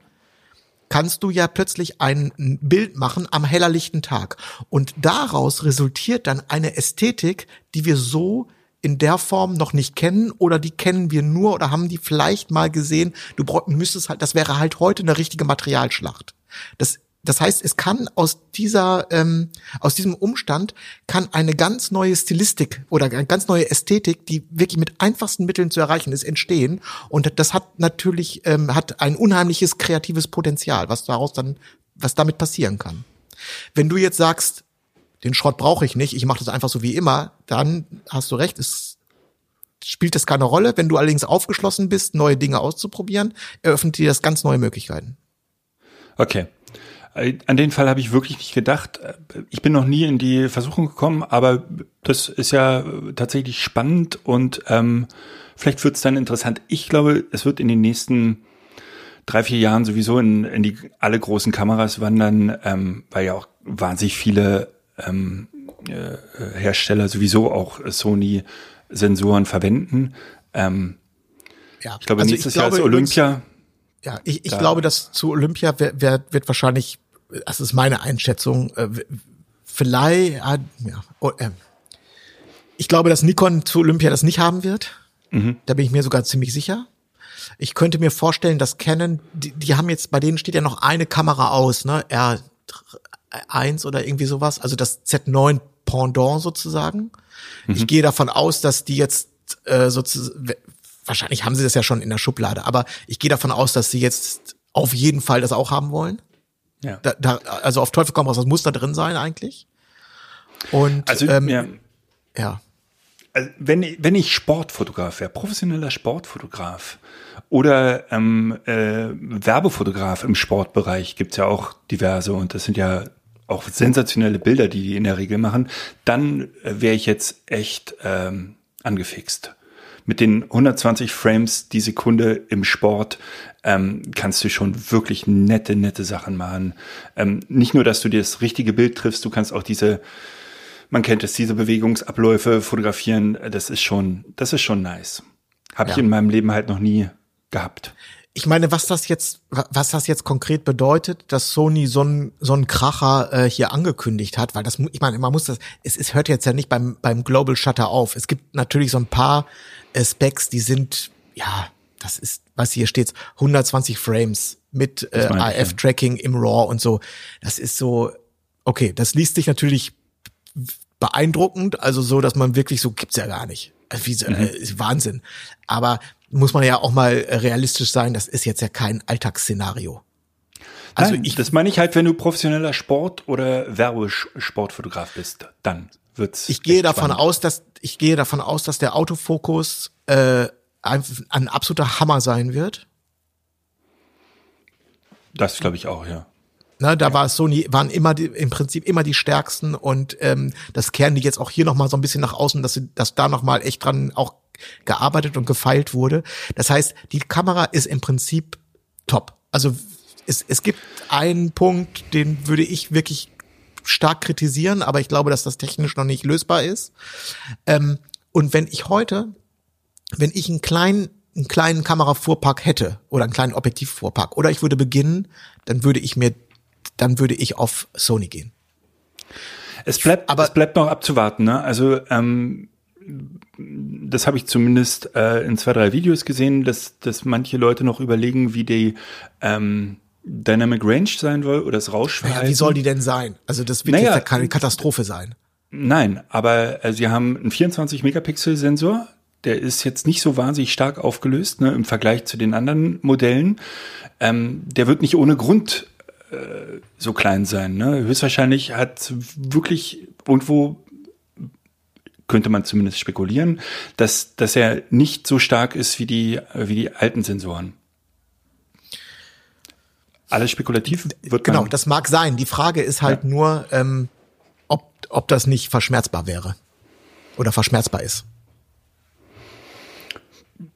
kannst du ja plötzlich ein Bild machen am hellerlichten Tag. Und daraus resultiert dann eine Ästhetik, die wir so in der Form noch nicht kennen oder die kennen wir nur oder haben die vielleicht mal gesehen. Du müsstest halt, das wäre halt heute eine richtige Materialschlacht. Das das heißt, es kann aus dieser, ähm, aus diesem Umstand kann eine ganz neue Stilistik oder eine ganz neue Ästhetik, die wirklich mit einfachsten Mitteln zu erreichen ist, entstehen. Und das hat natürlich ähm, hat ein unheimliches kreatives Potenzial, was daraus dann, was damit passieren kann. Wenn du jetzt sagst, den Schrott brauche ich nicht, ich mache das einfach so wie immer, dann hast du recht, es spielt das keine Rolle. Wenn du allerdings aufgeschlossen bist, neue Dinge auszuprobieren, eröffnet dir das ganz neue Möglichkeiten. Okay. An den Fall habe ich wirklich nicht gedacht. Ich bin noch nie in die Versuchung gekommen, aber das ist ja tatsächlich spannend und ähm, vielleicht wird es dann interessant. Ich glaube, es wird in den nächsten drei, vier Jahren sowieso in, in die alle großen Kameras wandern, ähm, weil ja auch wahnsinnig viele ähm, äh, Hersteller sowieso auch Sony Sensoren verwenden. Ähm, Ja, ich glaube, also nächstes ich Jahr ist glaube Olympia. Ja, ich, ich Da- glaube, dass zu Olympia wer, wird wahrscheinlich, das ist meine Einschätzung, äh, vielleicht, ja, oh, äh, ich glaube, dass Nikon zu Olympia das nicht haben wird. Da bin ich mir sogar ziemlich sicher. Ich könnte mir vorstellen, dass Canon, die, die haben jetzt, bei denen steht ja noch eine Kamera aus, ne, R1 oder irgendwie sowas, also das Z9 Pendant sozusagen. Ich gehe davon aus, dass die jetzt äh, sozusagen, wahrscheinlich haben sie das ja schon in der Schublade, aber ich gehe davon aus, dass sie jetzt auf jeden Fall das auch haben wollen. Ja. Da, da, also auf Teufel komm raus, das muss da drin sein eigentlich. Und Also ähm, ja, ja. also wenn, ich- wenn ich Sportfotograf wäre, professioneller Sportfotograf oder ähm, äh, Werbefotograf im Sportbereich, gibt's ja auch diverse und das sind ja auch sensationelle Bilder, die die in der Regel machen, dann äh, wäre ich jetzt echt ähm, angefixt. Mit den 120 Frames die Sekunde im Sport ähm, kannst du schon wirklich nette, nette Sachen machen. Ähm, nicht nur, dass du dir das richtige Bild triffst, du kannst auch diese man kennt es, diese Bewegungsabläufe fotografieren, das ist schon, das ist schon nice. Habe ich Ja. in meinem Leben halt noch nie gehabt. Ich meine, was das jetzt, was das jetzt konkret bedeutet, dass Sony so einen so einen Kracher äh, hier angekündigt hat, weil das, ich meine, man muss das, es, es hört jetzt ja nicht beim beim Global Shutter auf. Es gibt natürlich so ein paar äh, Specs, die sind, ja, das ist, was hier steht, 120 Frames mit äh. AF-Tracking im RAW und so. Das ist so, okay, das liest sich natürlich beeindruckend, also so, dass man wirklich so gibt's ja gar nicht. Also Wie, so, äh, Wahnsinn. Aber muss man ja auch mal äh, realistisch sein, das ist jetzt ja kein Alltagsszenario. Also Nein, ich, das meine ich halt, wenn du professioneller Sport- oder Werbesportfotograf bist, dann wird's. ich gehe davon spannend. aus, dass ich gehe davon aus, dass der Autofokus äh, ein, ein absoluter Hammer sein wird. Das glaube ich auch, ja. Ne, da war Sony, waren immer die, im Prinzip immer die stärksten und ähm, das kehren die jetzt auch hier nochmal so ein bisschen nach außen, dass, sie, dass da nochmal echt dran auch gearbeitet und gefeilt wurde. Das heißt, die Kamera ist im Prinzip top. Also es, es gibt einen Punkt, den würde ich wirklich stark kritisieren, aber ich glaube, dass das technisch noch nicht lösbar ist. Ähm, und wenn ich heute, wenn ich einen kleinen, einen kleinen Kamerafuhrpark hätte oder einen kleinen Objektivfuhrpark oder ich würde beginnen, dann würde ich mir, dann würde ich auf Sony gehen. Es bleibt, Aber- es bleibt noch abzuwarten. Ne? Also ähm, das habe ich zumindest äh, in zwei, drei Videos gesehen, dass, dass manche Leute noch überlegen, wie die ähm, Dynamic Range sein soll oder das Rauschverhalten. Naja, wie soll die denn sein? Also das wird Naja, jetzt ja keine Katastrophe sein. Nein, aber äh, sie haben einen 24 Megapixel Sensor. Der ist jetzt nicht so wahnsinnig stark aufgelöst ne, im Vergleich zu den anderen Modellen. Ähm, der wird nicht ohne Grund äh, so klein sein. Ne? Höchstwahrscheinlich hat wirklich irgendwo könnte man zumindest spekulieren, dass, dass er nicht so stark ist wie die, wie die alten Sensoren. Alles spekulativ wird Genau, das mag sein. Die Frage ist halt Ja. nur, ähm, ob, ob das nicht verschmerzbar wäre. Oder verschmerzbar ist.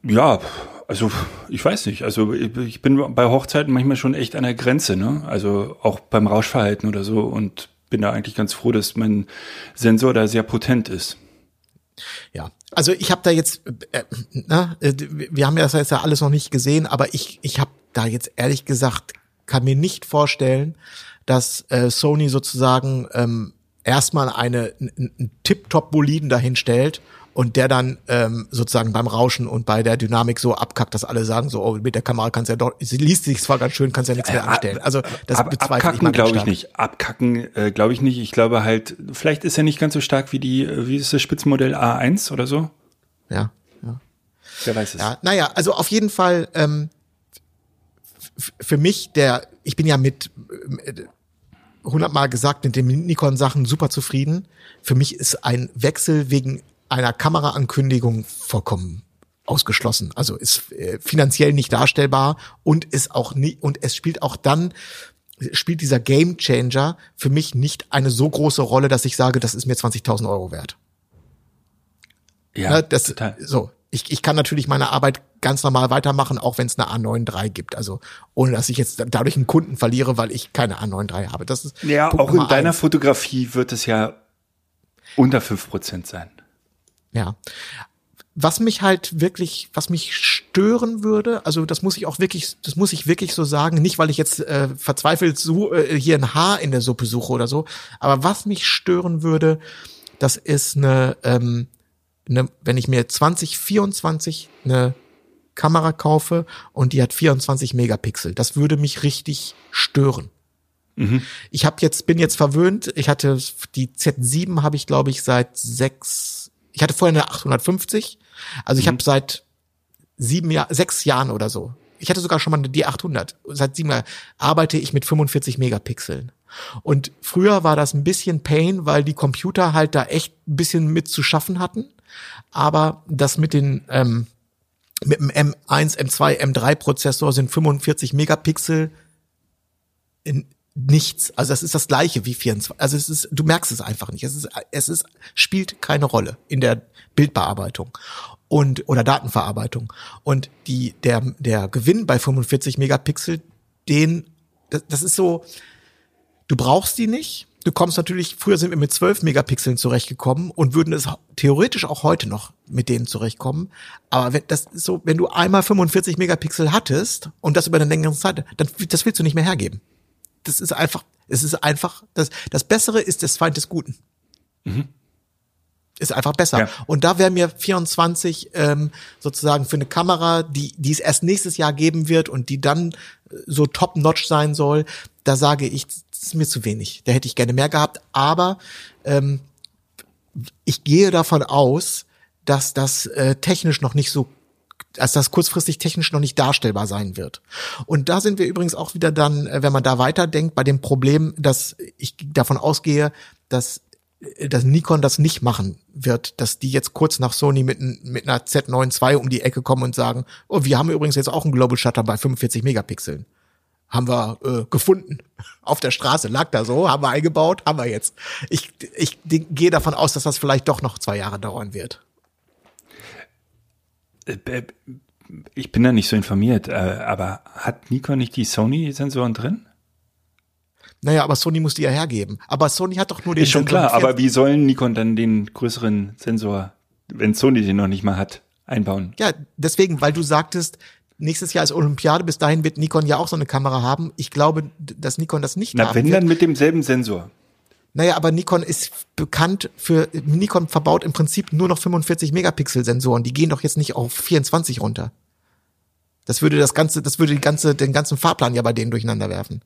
Ja, also ich weiß nicht. Also ich ich bin bei Hochzeiten manchmal schon echt an der Grenze, ne? Also auch beim Rauschverhalten oder so und bin da eigentlich ganz froh, dass mein Sensor da sehr potent ist. Ja, also ich habe da jetzt, äh, na, äh, wir haben ja das jetzt ja alles noch nicht gesehen, aber ich, ich habe da jetzt ehrlich gesagt, kann mir nicht vorstellen, dass äh, Sony sozusagen ähm, erstmal eine, einen Tip-Top-Boliden dahin stellt und der dann ähm, sozusagen beim Rauschen und bei der Dynamik so abkackt, dass alle sagen, so, oh, mit der Kamera kannst ja doch, sie liest sich zwar ganz schön, kannst ja nichts mehr anstellen. Also das Ab, bezweifle ich abkacken mal glaube ich nicht. Abkacken äh, glaube ich nicht. Ich glaube halt, vielleicht ist er nicht ganz so stark wie die, äh, wie ist das Spitzenmodell A1 oder so? Ja, ja. Wer weiß es. Ja, naja, also auf jeden Fall ähm, für mich, der, ich bin ja mit äh, hundertmal gesagt, mit den Nikon-Sachen super zufrieden. Für mich ist ein Wechsel wegen einer Kameraankündigung vollkommen ausgeschlossen. Also ist äh, finanziell nicht darstellbar und ist auch nie, und es spielt auch dann spielt dieser Game Changer für mich nicht eine so große Rolle, dass ich sage, das ist mir 20.000 Euro wert. Ja, Ne, das, total. so. Ich, ich kann natürlich meine Arbeit ganz normal weitermachen, auch wenn es eine A93 gibt. Also ohne dass ich jetzt dadurch einen Kunden verliere, weil ich keine A93 habe. Das ist Ja, Punkt auch in deiner eins. Fotografie wird es ja unter fünf Prozent sein. Ja. Was mich halt wirklich, was mich stören würde, also das muss ich auch wirklich, das muss ich wirklich so sagen, nicht weil ich jetzt äh, verzweifelt so, äh, hier ein Haar in der Suppe suche oder so, aber was mich stören würde, das ist eine, ähm, eine wenn ich mir 2024 eine Kamera kaufe und die hat 24 Megapixel, das würde mich richtig stören. Ich habe jetzt bin jetzt verwöhnt. Ich hatte die Z7 habe ich glaube ich seit sechs. Ich hatte vorher eine 850. Also ich habe seit sieben Jahr, sechs Jahren oder so. Ich hatte sogar schon mal eine D800. Seit sieben Jahren arbeite ich mit 45 Megapixeln. Und früher war das ein bisschen Pain, weil die Computer halt da echt ein bisschen mit zu schaffen hatten. Aber das mit den ähm, mit dem M1, M2, M3 Prozessor sind 45 Megapixel in nichts. Also das ist das gleiche wie 24. Also es ist, du merkst es einfach nicht. Es ist, es ist, spielt keine Rolle in der Bildbearbeitung und oder Datenverarbeitung. Und die, der, der Gewinn bei 45 Megapixel, den, das, das ist so, du brauchst die nicht. Du kommst natürlich, früher sind wir mit 12 Megapixeln zurechtgekommen und würden es theoretisch auch heute noch mit denen zurechtkommen. Aber wenn, das ist so, wenn du einmal 45 Megapixel hattest und das über eine längere Zeit, dann, das willst du nicht mehr hergeben das ist einfach, es ist einfach, das, das Bessere ist des Feind des Guten. Ist einfach besser. Ja. Und da wäre mir 24 ähm, sozusagen für eine Kamera, die, die es erst nächstes Jahr geben wird und die dann äh, so top-notch sein soll, da sage ich, das ist mir zu wenig. Da hätte ich gerne mehr gehabt. Aber ähm, ich gehe davon aus, dass das äh, technisch noch nicht so als das kurzfristig technisch noch nicht darstellbar sein wird. Und da sind wir übrigens auch wieder dann, äh, wenn man da weiterdenkt, bei dem Problem, dass ich davon ausgehe, dass, äh, dass Nikon das nicht machen wird, dass die jetzt kurz nach Sony mit, mit einer Z9 II um die Ecke kommen und sagen, oh, wir haben übrigens jetzt auch einen Global Shutter bei 45 Megapixeln. Haben wir äh, gefunden. Auf der Straße lag da so, haben wir eingebaut, haben wir jetzt. Ich, ich gehe davon aus, dass das vielleicht doch noch zwei Jahre dauern wird. Äh, Ich bin da nicht so informiert, äh, aber hat Nikon nicht die Sony-Sensoren drin? Naja, aber Sony muss die ja hergeben. Aber Sony hat doch nur den Ist schon Sensor klar, aber wie sollen Nikon dann den größeren Sensor, wenn Sony den noch nicht mal hat, einbauen? Ja, deswegen, weil du sagtest, nächstes Jahr ist Olympiade, bis dahin wird Nikon ja auch so eine Kamera haben. Ich glaube, dass Nikon das nicht Na, haben wenn wird. dann mit demselben Sensor. Naja, aber Nikon ist bekannt für, Nikon verbaut im Prinzip nur noch 45 Megapixel Sensoren. Die gehen doch jetzt nicht auf 24 runter. Das würde das ganze, das würde die ganze, den ganzen Fahrplan ja bei denen durcheinander werfen.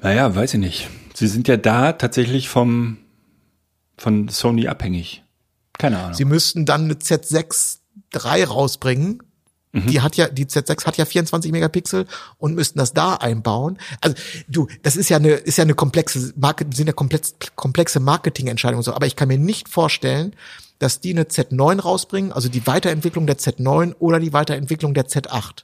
Naja, weiß ich nicht. Sie sind ja da tatsächlich vom, von Sony abhängig. Keine Ahnung. Sie müssten dann eine Z6 III rausbringen. Die hat ja, die Z6 hat ja 24 Megapixel und müssten das da einbauen. Also, du, das ist ja eine, ist ja eine komplexe Market, sind ja komplex, komplexe Marketingentscheidungen so. Aber ich kann mir nicht vorstellen, dass die eine Z9 rausbringen, also die Weiterentwicklung der Z9 oder die Weiterentwicklung der Z8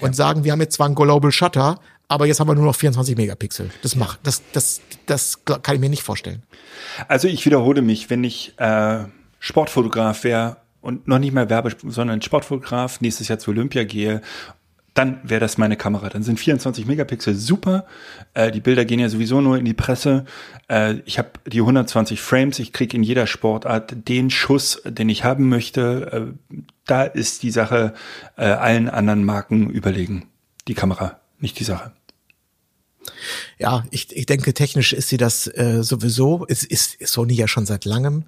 und sagen, wir haben jetzt zwar einen Global Shutter, aber jetzt haben wir nur noch 24 Megapixel. Das macht, das, das, das kann ich mir nicht vorstellen. Also ich wiederhole mich, wenn ich äh, Sportfotograf wäre und noch nicht mehr Werbe, sondern Sportfotograf, nächstes Jahr zu Olympia gehe, dann wäre das meine Kamera. Dann sind 24 Megapixel super. Äh, die Bilder gehen ja sowieso nur in die Presse. Äh, ich habe die 120 Frames. Ich kriege in jeder Sportart den Schuss, den ich haben möchte. Äh, da ist die Sache äh, allen anderen Marken überlegen. Die Kamera, nicht die Sache. Ja, ich, ich denke, technisch ist sie das äh, sowieso. Es ist Sony ja schon seit langem.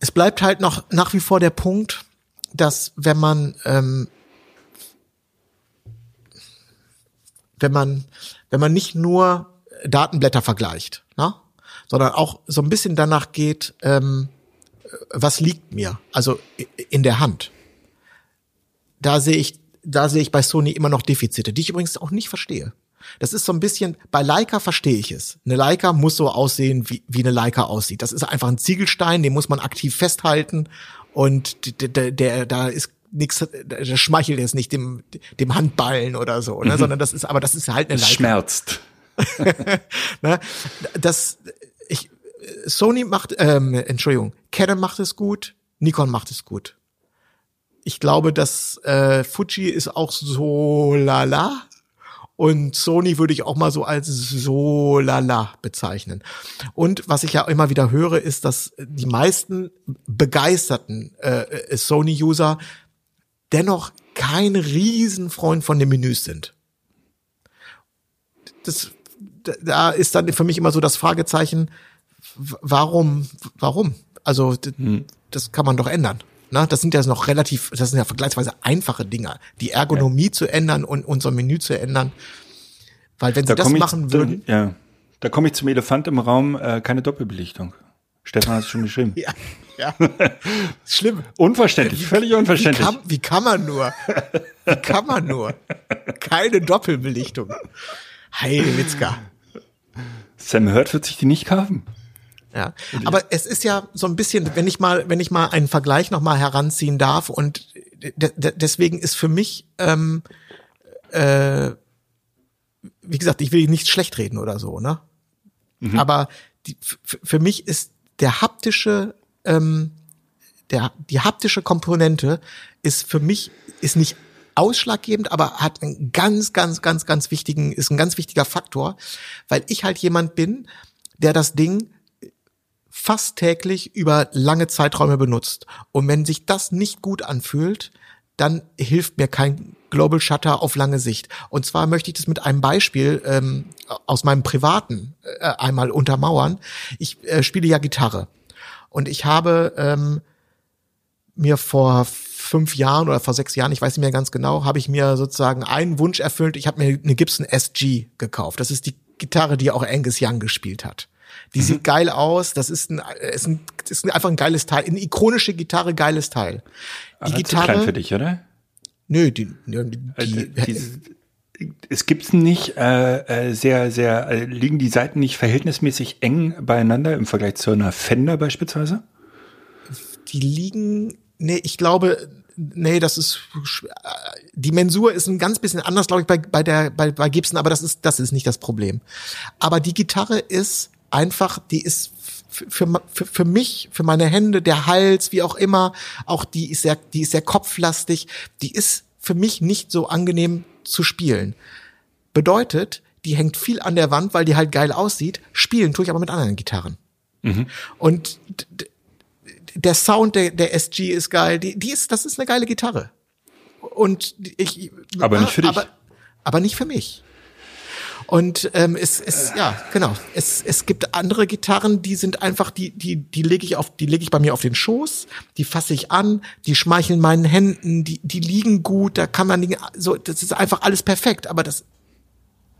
Es bleibt halt noch nach wie vor der Punkt, dass wenn man ähm, wenn man wenn man nicht nur Datenblätter vergleicht, ne? sondern auch so ein bisschen danach geht, ähm, was liegt mir, also in der Hand. Da sehe ich, da sehe ich bei Sony immer noch Defizite, die ich übrigens auch nicht verstehe. Das ist so ein bisschen, bei Leica verstehe ich es. Eine Leica muss so aussehen, wie, wie eine Leica aussieht. Das ist einfach ein Ziegelstein, den muss man aktiv festhalten und der, der da ist nichts, der schmeichelt jetzt nicht dem, dem Handballen oder so, ne? Mhm. sondern das ist, aber das ist halt eine Leica. Schmerzt. ne? Das, ich, Sony macht, ähm, Entschuldigung, Canon macht es gut, Nikon macht es gut. Ich glaube, dass äh, Fuji ist auch so lala. Und Sony würde ich auch mal so als so lala bezeichnen. Und was ich ja immer wieder höre, ist, dass die meisten begeisterten äh, Sony-User dennoch kein Riesenfreund von den Menüs sind. Das, da ist dann für mich immer so das Fragezeichen, warum, warum? Also hm. das kann man doch ändern. Na, das sind ja noch relativ, das sind ja vergleichsweise einfache Dinge, die Ergonomie ja. zu ändern und unser Menü zu ändern. Weil wenn sie da das machen würden. ja, da komme ich zum Elefant im Raum, äh, keine Doppelbelichtung. Stefan hat es schon geschrieben. ja, ja. Schlimm. Unverständlich, wie, völlig unverständlich. Wie kann, wie kann man nur? Wie kann man nur? Keine Doppelbelichtung. Heilitzka. Sam Hurt wird sich die nicht kaufen. Ja, aber es ist ja so ein bisschen, wenn ich mal, wenn ich mal einen Vergleich noch mal heranziehen darf und deswegen ist für mich, ähm, äh, wie gesagt, ich will nicht schlecht reden oder so, ne? Mhm. Aber die, für mich ist der haptische, ähm, der die haptische Komponente ist für mich ist nicht ausschlaggebend, aber hat einen ganz, ganz, ganz, ganz wichtigen, ist ein ganz wichtiger Faktor, weil ich halt jemand bin, der das Ding fast täglich über lange Zeiträume benutzt. Und wenn sich das nicht gut anfühlt, dann hilft mir kein Global Shutter auf lange Sicht. Und zwar möchte ich das mit einem Beispiel ähm, aus meinem privaten äh, einmal untermauern. Ich äh, spiele ja Gitarre und ich habe ähm, mir vor fünf Jahren oder vor sechs Jahren, ich weiß nicht mehr ganz genau, habe ich mir sozusagen einen Wunsch erfüllt. Ich habe mir eine Gibson SG gekauft. Das ist die Gitarre, die auch Angus Young gespielt hat. Die mhm. sieht geil aus. Das ist ein, ist ein, ist einfach ein geiles Teil. Eine ikonische Gitarre, geiles Teil. Die Aber Gitarre. Zu klein für dich, oder? Nö, die, die, also, die es gibt nicht äh, äh, sehr, sehr, äh, liegen die Seiten nicht verhältnismäßig eng beieinander im Vergleich zu einer Fender beispielsweise? Die liegen, nee, ich glaube, nee, das ist die Mensur ist ein ganz bisschen anders, glaube ich, bei, bei der bei, bei Gibson, aber das ist das ist nicht das Problem. Aber die Gitarre ist einfach, die ist für, für, für mich, für meine Hände, der Hals, wie auch immer, auch die ist sehr, die ist sehr kopflastig, die ist für mich nicht so angenehm zu spielen. Bedeutet, die hängt viel an der Wand, weil die halt geil aussieht. Spielen tue ich aber mit anderen Gitarren. Mhm. Und der Sound der, der SG ist geil. Die, die ist, das ist eine geile Gitarre. Und ich. Aber nicht für dich. Aber, aber nicht für mich. Und ähm, es ist ja genau. Es, es gibt andere Gitarren, die sind einfach die die die lege ich auf die lege ich bei mir auf den Schoß, die fasse ich an, die schmeicheln meinen Händen, die die liegen gut, da kann man so das ist einfach alles perfekt. Aber das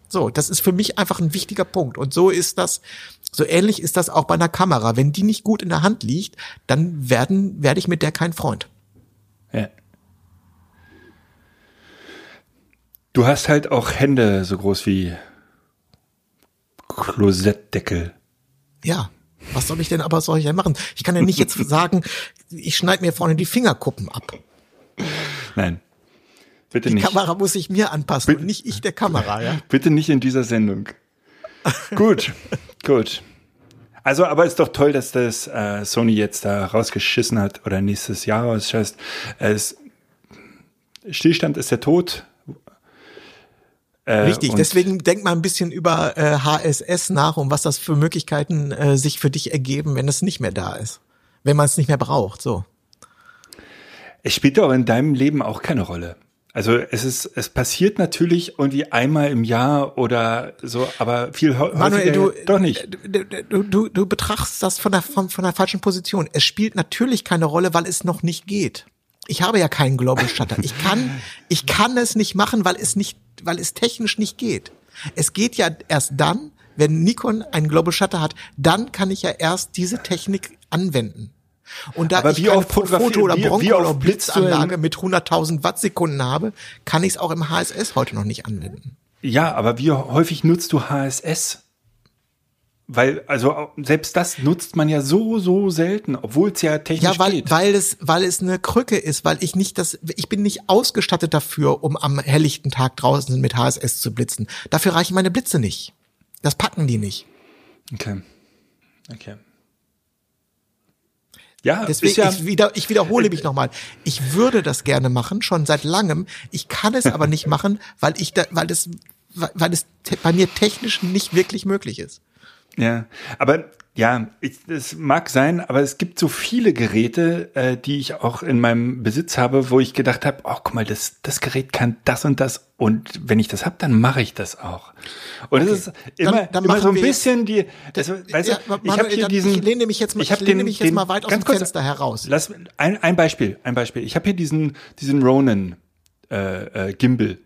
so das ist für mich einfach ein wichtiger Punkt. Und so ist das so ähnlich ist das auch bei einer Kamera. Wenn die nicht gut in der Hand liegt, dann werden werde ich mit der kein Freund. Ja. Du hast halt auch Hände so groß wie Klosettdeckel. Ja, was soll ich denn aber soll ich denn machen? Ich kann ja nicht jetzt sagen, ich schneide mir vorne die Fingerkuppen ab. Nein. Bitte die nicht. Die Kamera muss sich mir anpassen bitte, und nicht ich der Kamera, ja? Bitte nicht in dieser Sendung. gut, gut. Also, aber ist doch toll, dass das äh, Sony jetzt da rausgeschissen hat oder nächstes Jahr rausscheißt. Es, Stillstand ist der Tod. Äh, Richtig, deswegen denk mal ein bisschen über äh, HSS nach und was das für Möglichkeiten äh, sich für dich ergeben, wenn es nicht mehr da ist. Wenn man es nicht mehr braucht, so. Es spielt doch in deinem Leben auch keine Rolle. Also es ist, es passiert natürlich irgendwie einmal im Jahr oder so, aber viel Manuel, du, doch nicht. Du, du, du betrachtest das von der, von, von der falschen Position. Es spielt natürlich keine Rolle, weil es noch nicht geht. Ich habe ja keinen Global Shutter. Ich kann, ich kann es nicht machen, weil es nicht, weil es technisch nicht geht. Es geht ja erst dann, wenn Nikon einen Global Shutter hat, dann kann ich ja erst diese Technik anwenden. Und da Aber ich wie keine oft Foto- oder Bronco- oder Blitzanlage mit 100.000 Wattsekunden habe, kann ich es auch im HSS heute noch nicht anwenden. Ja, aber wie häufig nutzt du HSS? Weil, also selbst das nutzt man ja so, so selten, obwohl es ja technisch Ja, weil, geht. weil es, weil es eine Krücke ist, weil ich nicht das, ich bin nicht ausgestattet dafür, um am helllichten Tag draußen mit HSS zu blitzen. Dafür reichen meine Blitze nicht. Das packen die nicht. Okay. Okay. Ja, Deswegen, ist ja, ich, wieder, ich wiederhole mich nochmal. Ich würde das gerne machen, schon seit langem. Ich kann es aber nicht machen, weil ich da, weil das, weil es bei mir technisch nicht wirklich möglich ist. Ja, aber ja, ich, das mag sein, aber es gibt so viele Geräte, äh, die ich auch in meinem Besitz habe, wo ich gedacht habe, oh, guck mal, das, das Gerät kann das und das und wenn ich das hab, dann mache ich das auch. Und es ist immer, dann immer machen so ein bisschen die, also, weißt Ja, du, ich Manuel, habe hier dann- diesen, ich lehne mich jetzt mal- ich ich lehne den- mich jetzt den- mal weit aus dem kurz, Fenster heraus. Lass ein, ein Beispiel, ein Beispiel. Ich habe hier diesen diesen Ronin äh, äh, Gimbal.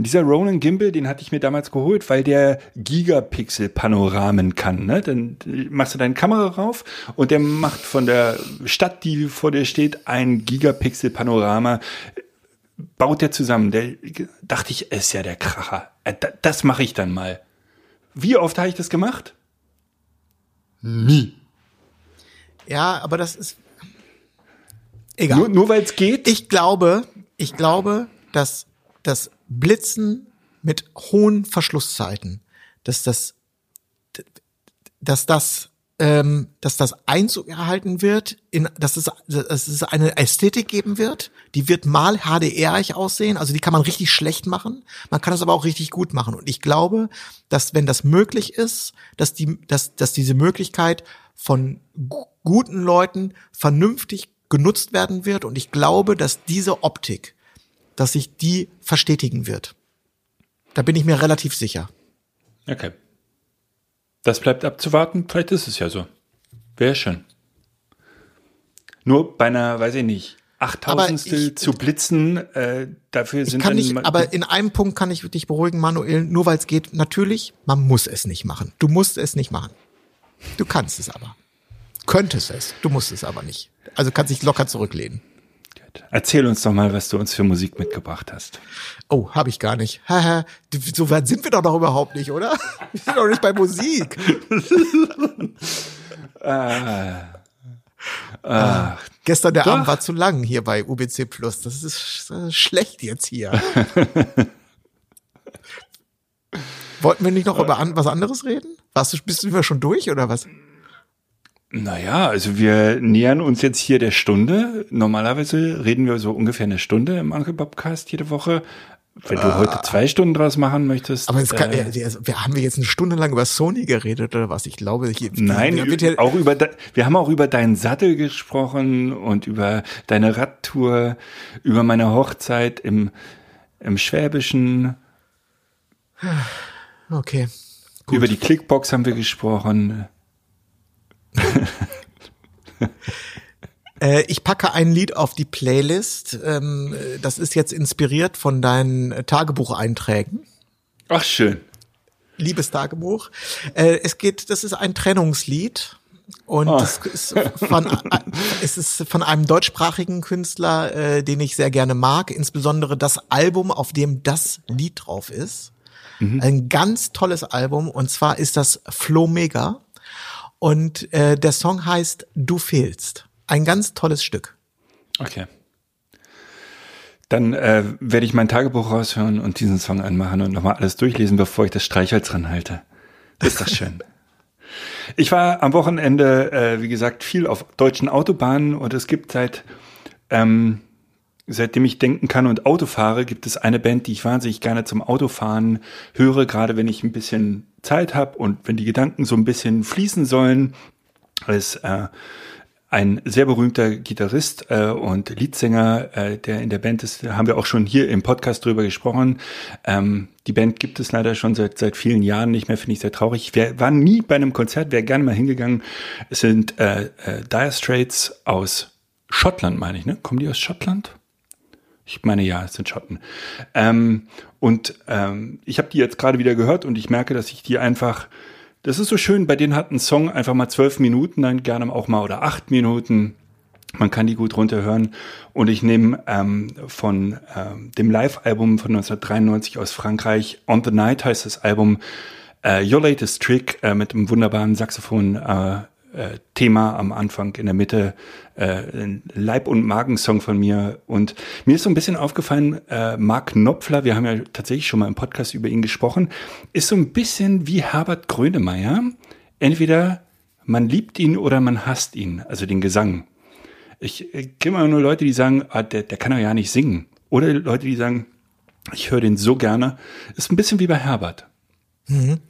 Und dieser Ronin Gimbal, den hatte ich mir damals geholt, weil der Gigapixel-Panoramen kann. Ne? Dann machst du deine Kamera rauf und der macht von der Stadt, die vor dir steht, ein Gigapixel-Panorama. Baut der zusammen. Der dachte ich, ist ja der Kracher. Äh, da- Das mache ich dann mal. Wie oft habe ich das gemacht? Nie. Ja, aber das ist egal. Nur, nur weil es geht? Ich glaube, ich glaube, dass das Blitzen mit hohen Verschlusszeiten, dass das, dass das, ähm, dass das Einzug erhalten wird, in, dass es, dass es eine Ästhetik geben wird, die wird mal HDR-ig aussehen, also die kann man richtig schlecht machen, man kann es aber auch richtig gut machen. Und ich glaube, dass wenn das möglich ist, dass die, dass, dass diese Möglichkeit von gu- guten Leuten vernünftig genutzt werden wird. Und ich glaube, dass diese Optik, dass sich die verstetigen wird. Da bin ich mir relativ sicher. Okay. Das bleibt abzuwarten. Vielleicht ist es ja so. Wäre schön. Nur bei einer, weiß ich nicht, Achttausendstel zu blitzen, äh, dafür sind kann dann nicht, aber in einem Punkt kann ich dich beruhigen, Manuel, nur weil es geht. Natürlich, man muss es nicht machen. Du musst es nicht machen. Du kannst es aber. Könntest es. Du musst es aber nicht. Also kannst dich locker zurücklehnen. Erzähl uns doch mal, was du uns für Musik mitgebracht hast. Oh, habe ich gar nicht. Haha, so weit sind wir doch noch überhaupt nicht, oder? Wir sind doch nicht bei Musik. Ah, Gestern der Doch. Abend war zu lang hier bei UBC Plus. Das ist äh, schlecht jetzt hier. Wollten wir nicht noch über an, was anderes reden? Warst du, bist du schon durch oder was? Naja, also wir nähern uns jetzt hier der Stunde. Normalerweise reden wir so ungefähr eine Stunde im Uncle Bobcast jede Woche. Wenn du heute zwei Stunden draus machen möchtest. Aber es kann, äh, ja, also, wir haben wir jetzt eine Stunde lang über Sony geredet oder was? Ich glaube, hier, Nein, ja, auch über, de- wir haben auch über deinen Sattel gesprochen und über deine Radtour, über meine Hochzeit im, im Schwäbischen, okay. über die Clickbox haben wir gesprochen. Äh, ich packe ein Lied auf die Playlist. Ähm, äh, das ist jetzt inspiriert von deinen Tagebucheinträgen. Ach, schön. Liebestagebuch. Äh, es geht, das ist ein Trennungslied. Und Oh. es, ist von, es ist von einem deutschsprachigen Künstler, äh, den ich sehr gerne mag, insbesondere das Album, auf dem das Lied drauf ist. Ein ganz tolles Album und zwar ist das Flo Mega und äh, der Song heißt Du fehlst. Ein ganz tolles Stück. Okay. Dann äh, werde ich mein Tagebuch raushören und diesen Song anmachen und nochmal alles durchlesen, bevor ich das Streichholz ranhalte. Das ist doch schön. Ich war am Wochenende, äh, wie gesagt, viel auf deutschen Autobahnen und es gibt seit, ähm, seitdem ich denken kann und Auto fahre, gibt es eine Band, die ich wahnsinnig gerne zum Autofahren höre, gerade wenn ich ein bisschen Zeit habe und wenn die Gedanken so ein bisschen fließen sollen. Es äh, ein sehr berühmter Gitarrist äh, und Leadsänger, äh, der in der Band ist, haben wir auch schon hier im Podcast drüber gesprochen. Ähm, die Band gibt es leider schon seit seit vielen Jahren nicht mehr, finde ich sehr traurig. Wir waren nie bei einem Konzert, wäre gerne mal hingegangen. Es sind äh, äh, Dire Straits aus Schottland, meine ich, ne? Kommen die aus Schottland? Ich meine ja, es sind Schotten. Ähm, und ähm, ich habe die jetzt gerade wieder gehört und ich merke, dass ich die einfach das ist so schön, bei denen hat ein Song einfach mal zwölf Minuten, dann gerne auch mal oder acht Minuten. Man kann die gut runterhören. Und ich nehme ähm, von ähm, dem Live-Album von 1993 aus Frankreich, On the Night heißt das Album, äh, Your Latest Trick äh, mit einem wunderbaren Saxophon äh, Thema am Anfang, in der Mitte, äh, ein Leib- und Magensong von mir. Und mir ist so ein bisschen aufgefallen, äh, Mark Knopfler, wir haben ja tatsächlich schon mal im Podcast über ihn gesprochen, ist so ein bisschen wie Herbert Grönemeyer. Entweder man liebt ihn oder man hasst ihn, also den Gesang. Ich, ich kenne immer nur Leute, die sagen, ah, der, der kann doch ja nicht singen. Oder Leute, die sagen, ich höre den so gerne. Ist ein bisschen wie bei Herbert. Mhm.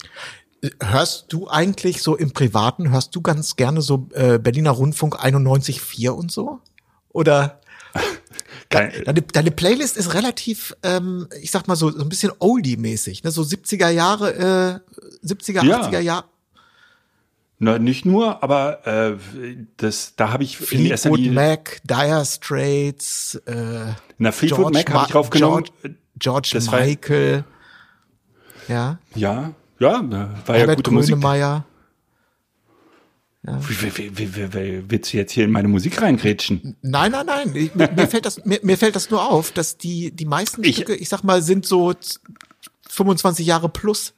Hörst du eigentlich so im Privaten, hörst du ganz gerne so äh, Berliner Rundfunk 91.4 und so? Oder deine, deine Playlist ist relativ, ähm, ich sag mal so, so ein bisschen Oldie-mäßig, ne? so 70er Jahre, äh, 70er, ja. 80er Jahre. Na, nicht nur, aber äh, das, da habe ich Fleetwood Mac, Dire Straits, äh, Na, Fleetwood George Mac habe ich draufgenommen. George, George Michael. Ja. Ja, ja, war Herbert ja gute Grönemeyer. Ja. Wie, wie, wie, wie, willst du jetzt hier in meine Musik reingrätschen? Nein, nein, nein. Ich, mir, mir, fällt das, mir, mir fällt das nur auf, dass die, die meisten ich, Stücke, ich sag mal, sind so 25 Jahre plus.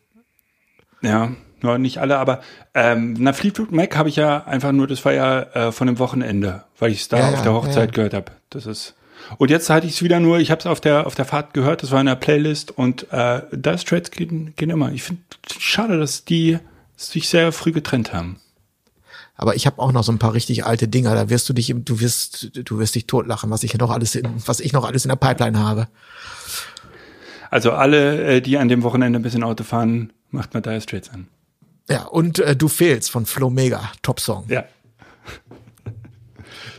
Ja, ja nicht alle, aber ähm, na Fleetwood Mac habe ich ja einfach nur, das war ja äh, von dem Wochenende, weil ich es da ja, auf der Hochzeit ja. gehört habe. Das ist und jetzt hatte ich es wieder nur, ich habe es auf der, auf der Fahrt gehört, das war in der Playlist und äh, da Straits gehen, gehen immer. Ich finde schade, dass die sich sehr früh getrennt haben. Aber ich habe auch noch so ein paar richtig alte Dinger, da wirst du dich, du wirst, du wirst dich totlachen, was ich noch alles in, was ich noch alles in der Pipeline habe. Also alle, äh, die an dem Wochenende ein bisschen Auto fahren, macht mal Dire Straits an. Ja, und äh, Du fehlst von Flo Mega, Top-Song. Ja.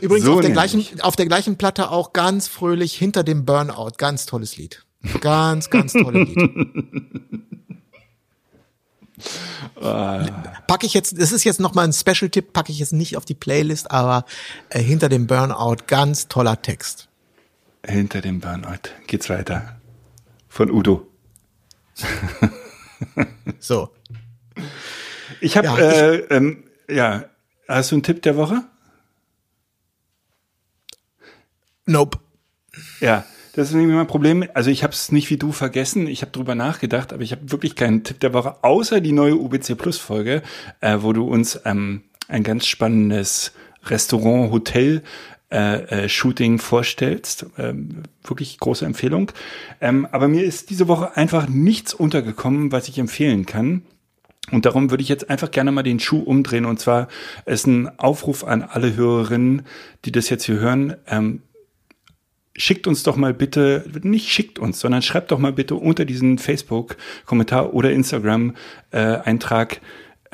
Übrigens so auf, der gleichen, auf der gleichen Platte auch ganz fröhlich hinter dem Burnout. Ganz tolles Lied. Ganz, ganz tolles Lied. Packe ich jetzt, das ist jetzt nochmal ein Special-Tipp, packe ich jetzt nicht auf die Playlist, aber äh, hinter dem Burnout, ganz toller Text. Hinter dem Burnout geht's weiter. Von Udo. so. Ich habe, ja, äh, ähm, ja, hast du einen Tipp der Woche? Nope. Ja, das ist nämlich mein Problem. Also ich habe es nicht wie du vergessen. Ich habe drüber nachgedacht, aber ich habe wirklich keinen Tipp der Woche, außer die neue UBC Plus Folge, äh, wo du uns ähm, ein ganz spannendes Restaurant, Hotel äh, äh, Shooting vorstellst. Ähm, wirklich große Empfehlung. Ähm, aber mir ist diese Woche einfach nichts untergekommen, was ich empfehlen kann. Und darum würde ich jetzt einfach gerne mal den Schuh umdrehen. Und zwar ist ein Aufruf an alle Hörerinnen, die das jetzt hier hören. Ähm, schickt uns doch mal bitte, nicht schickt uns, sondern schreibt doch mal bitte unter diesen Facebook-Kommentar oder Instagram-Eintrag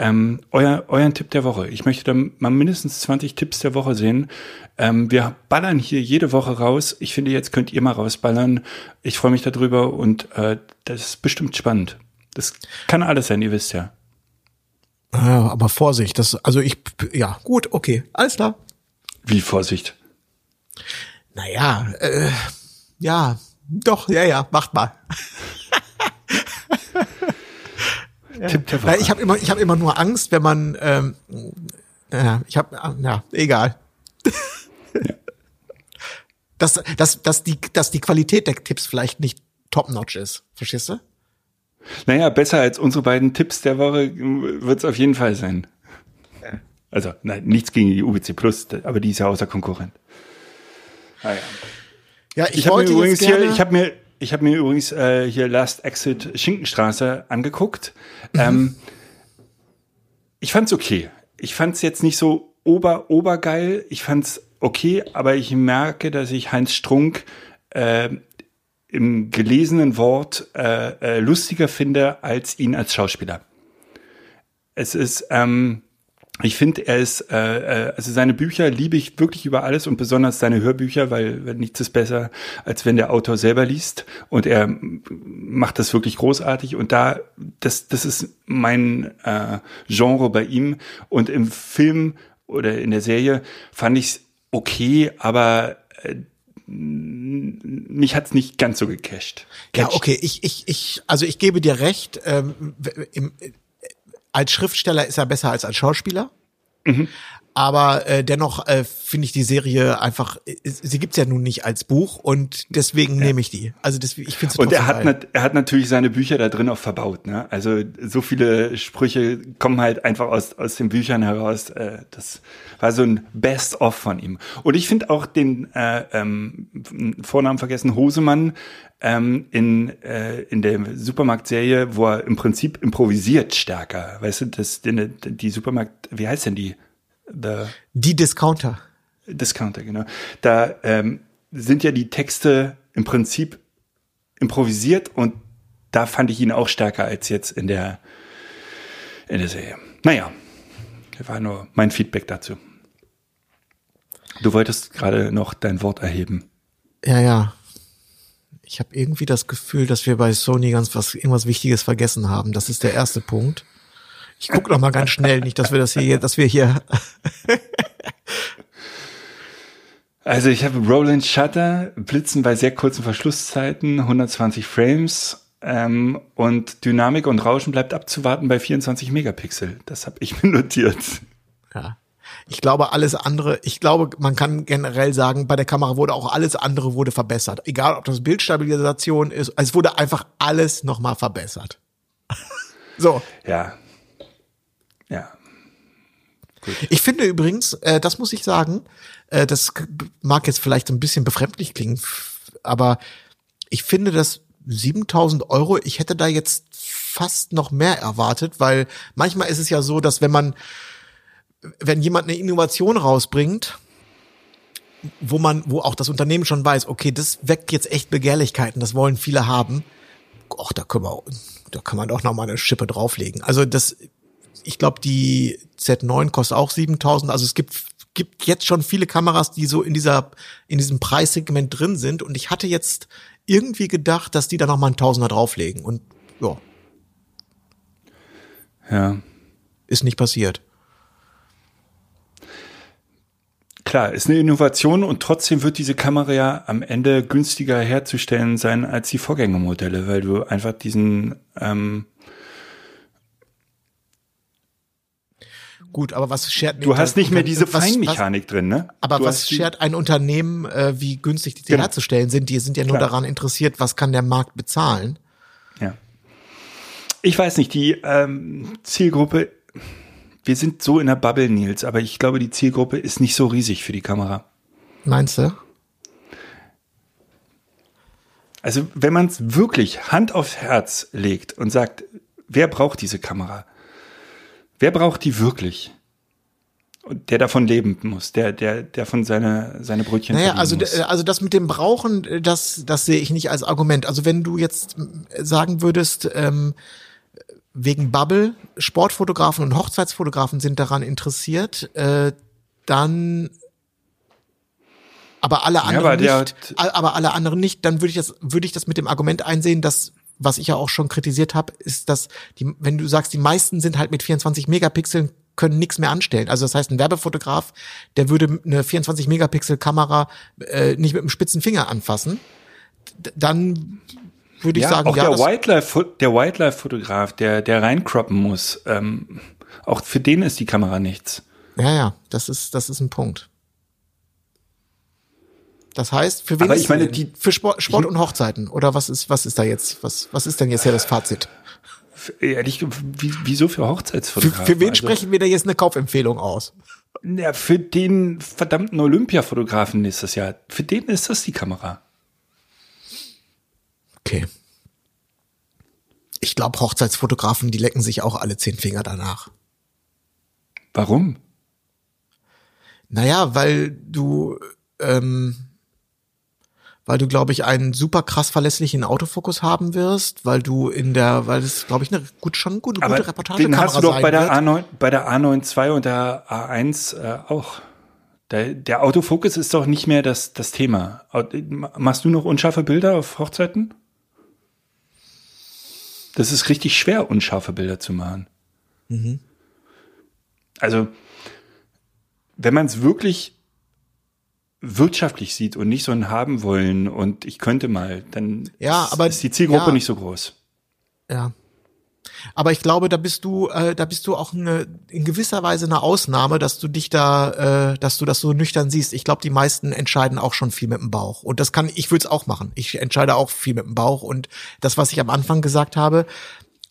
ähm, euer, euren Tipp der Woche. Ich möchte da mal mindestens 20 Tipps der Woche sehen. Ähm, wir ballern hier jede Woche raus. Ich finde, jetzt könnt ihr mal rausballern. Ich freue mich darüber und äh, das ist bestimmt spannend. Das kann alles sein, ihr wisst ja. Ja, aber Vorsicht, das, also ich, ja, gut, okay, alles klar. Wie Vorsicht? Naja, äh, ja, doch, ja, ja, macht mal. ja. Ich habe immer, ich habe immer nur Angst, wenn man, ähm, ja, ich habe, ja, egal. ja. Dass, dass, dass, die, dass die Qualität der Tipps vielleicht nicht top-notch ist. Verstehst du? Naja, besser als unsere beiden Tipps der Woche wird es auf jeden Fall sein. Also, nein, nichts gegen die UBC Plus, aber die ist ja außer Konkurrent. Ah, ja. ja, ich, ich habe mir übrigens hier, ich habe mir, ich habe mir übrigens äh, hier Last Exit Schinkenstraße angeguckt. Ähm, ich fand's okay. Ich fand's jetzt nicht so ober obergeil. Ich fand's okay, aber ich merke, dass ich Heinz Strunk äh, im gelesenen Wort äh, äh, lustiger finde als ihn als Schauspieler. Es ist ähm, ich finde, er ist, äh, äh, also seine Bücher liebe ich wirklich über alles und besonders seine Hörbücher, weil, weil nichts ist besser, als wenn der Autor selber liest und er macht das wirklich großartig und da, das, das ist mein äh, Genre bei ihm und im Film oder in der Serie fand ich es okay, aber äh, mich hat's nicht ganz so gecasht. Ja, okay, ich, ich, ich, also ich gebe dir recht, ähm, im, als Schriftsteller ist er besser als als Schauspieler. Mhm. Aber äh, dennoch äh, finde ich die Serie einfach, äh, sie gibt's ja nun nicht als Buch und deswegen ja. nehme ich die. Also deswegen, ich finde Und er hat, nat, er hat natürlich seine Bücher da drin auch verbaut. Ne? Also so viele Sprüche kommen halt einfach aus, aus den Büchern heraus. Äh, das war so ein Best-of von ihm. Und ich finde auch den äh, ähm, Vornamen vergessen, Hosemann, ähm, in, äh, in der Supermarktserie, wo er im Prinzip improvisiert stärker. Weißt du, das, die, die Supermarkt, wie heißt denn die? The die Discounter. Discounter, genau. Da ähm, sind ja die Texte im Prinzip improvisiert und da fand ich ihn auch stärker als jetzt in der, in der Serie. Naja, das war nur mein Feedback dazu. Du wolltest gerade noch dein Wort erheben. Ja, ja. Ich habe irgendwie das Gefühl, dass wir bei Sony ganz was irgendwas Wichtiges vergessen haben. Das ist der erste Punkt. Ich gucke noch mal ganz schnell, nicht, dass wir das hier, dass wir hier. also ich habe Roland Shutter, Blitzen bei sehr kurzen Verschlusszeiten, 120 Frames ähm, und Dynamik und Rauschen bleibt abzuwarten bei 24 Megapixel. Das habe ich mir notiert. Ja. Ich glaube, alles andere, ich glaube, man kann generell sagen, bei der Kamera wurde auch alles andere wurde verbessert. Egal, ob das Bildstabilisation ist, es wurde einfach alles nochmal verbessert. so. Ja. Ja. Gut. Ich finde übrigens, äh, das muss ich sagen, äh, das mag jetzt vielleicht so ein bisschen befremdlich klingen, aber ich finde, dass 7000 Euro, ich hätte da jetzt fast noch mehr erwartet, weil manchmal ist es ja so, dass wenn man wenn jemand eine Innovation rausbringt, wo man, wo auch das Unternehmen schon weiß, okay, das weckt jetzt echt Begehrlichkeiten, das wollen viele haben. Och, da können wir, da kann man doch noch mal eine Schippe drauflegen. Also das, ich glaube, die Z9 kostet auch 7000. Also es gibt, gibt jetzt schon viele Kameras, die so in dieser, in diesem Preissegment drin sind. Und ich hatte jetzt irgendwie gedacht, dass die da noch mal ein Tausender drauflegen. Und ja. Ja. Ist nicht passiert. Klar, ist eine Innovation und trotzdem wird diese Kamera ja am Ende günstiger herzustellen sein als die Vorgängermodelle, weil du einfach diesen ähm Gut, aber was schert Du hast nicht mehr diese Feinmechanik was, drin, ne? Aber du was schert ein Unternehmen, äh, wie günstig die genau. herzustellen sind? Die sind ja nur Klar. daran interessiert, was kann der Markt bezahlen? Ja. Ich weiß nicht, die ähm, Zielgruppe wir sind so in der Bubble, Nils, aber ich glaube, die Zielgruppe ist nicht so riesig für die Kamera. Meinst du? Also, wenn man es wirklich Hand aufs Herz legt und sagt, wer braucht diese Kamera? Wer braucht die wirklich? Und der davon leben muss, der, der, der von seine, seine Brötchen naja, also, muss. also das mit dem Brauchen, das, das sehe ich nicht als Argument. Also wenn du jetzt sagen würdest, ähm, wegen Bubble, Sportfotografen und Hochzeitsfotografen sind daran interessiert, äh, dann aber alle anderen ja, aber nicht, aber alle anderen nicht, dann würde ich das würde ich das mit dem Argument einsehen, dass was ich ja auch schon kritisiert habe, ist, dass die wenn du sagst, die meisten sind halt mit 24 Megapixeln können nichts mehr anstellen. Also das heißt, ein Werbefotograf, der würde eine 24 Megapixel Kamera äh, nicht mit dem spitzen Finger anfassen. D dann würde ich ja, sagen, auch ja. Der Wildlife, der Wildlife-Fotograf, der, der reincroppen muss, ähm, auch für den ist die Kamera nichts. Ja, ja, das ist, das ist ein Punkt. Das heißt, für wen Aber ich meine, die, für Sport, Sport und Hochzeiten oder was ist, was ist da jetzt, was, was ist denn jetzt hier das Fazit? Ehrlich, wie, wieso für Hochzeitsfotografen? Für, für wen also, sprechen wir da jetzt eine Kaufempfehlung aus? Ja, für den verdammten Olympiafotografen nächstes Jahr. Für den ist das die Kamera. Okay. Ich glaube, Hochzeitsfotografen, die lecken sich auch alle zehn Finger danach. Warum? Naja, weil du, ähm, weil du, glaube ich, einen super krass verlässlichen Autofokus haben wirst, weil du in der, weil es, glaube ich, eine gut, schon gute, Aber gute Reportage den hast du doch bei der wird. A9, bei der A92 und der A1 äh, auch. Der, der Autofokus ist doch nicht mehr das, das Thema. Machst du noch unscharfe Bilder auf Hochzeiten? Das ist richtig schwer, unscharfe Bilder zu machen. Mhm. Also, wenn man es wirklich wirtschaftlich sieht und nicht so ein haben wollen und ich könnte mal, dann Ja, ist, aber- ist die Zielgruppe ja. nicht so groß. Ja. Aber ich glaube, da bist du, äh, da bist du auch eine, in gewisser Weise eine Ausnahme, dass du dich da, äh, dass du das so nüchtern siehst. Ich glaube, die meisten entscheiden auch schon viel mit dem Bauch. Und das kann, ich würde es auch machen. Ich entscheide auch viel mit dem Bauch. Und das, was ich am Anfang gesagt habe,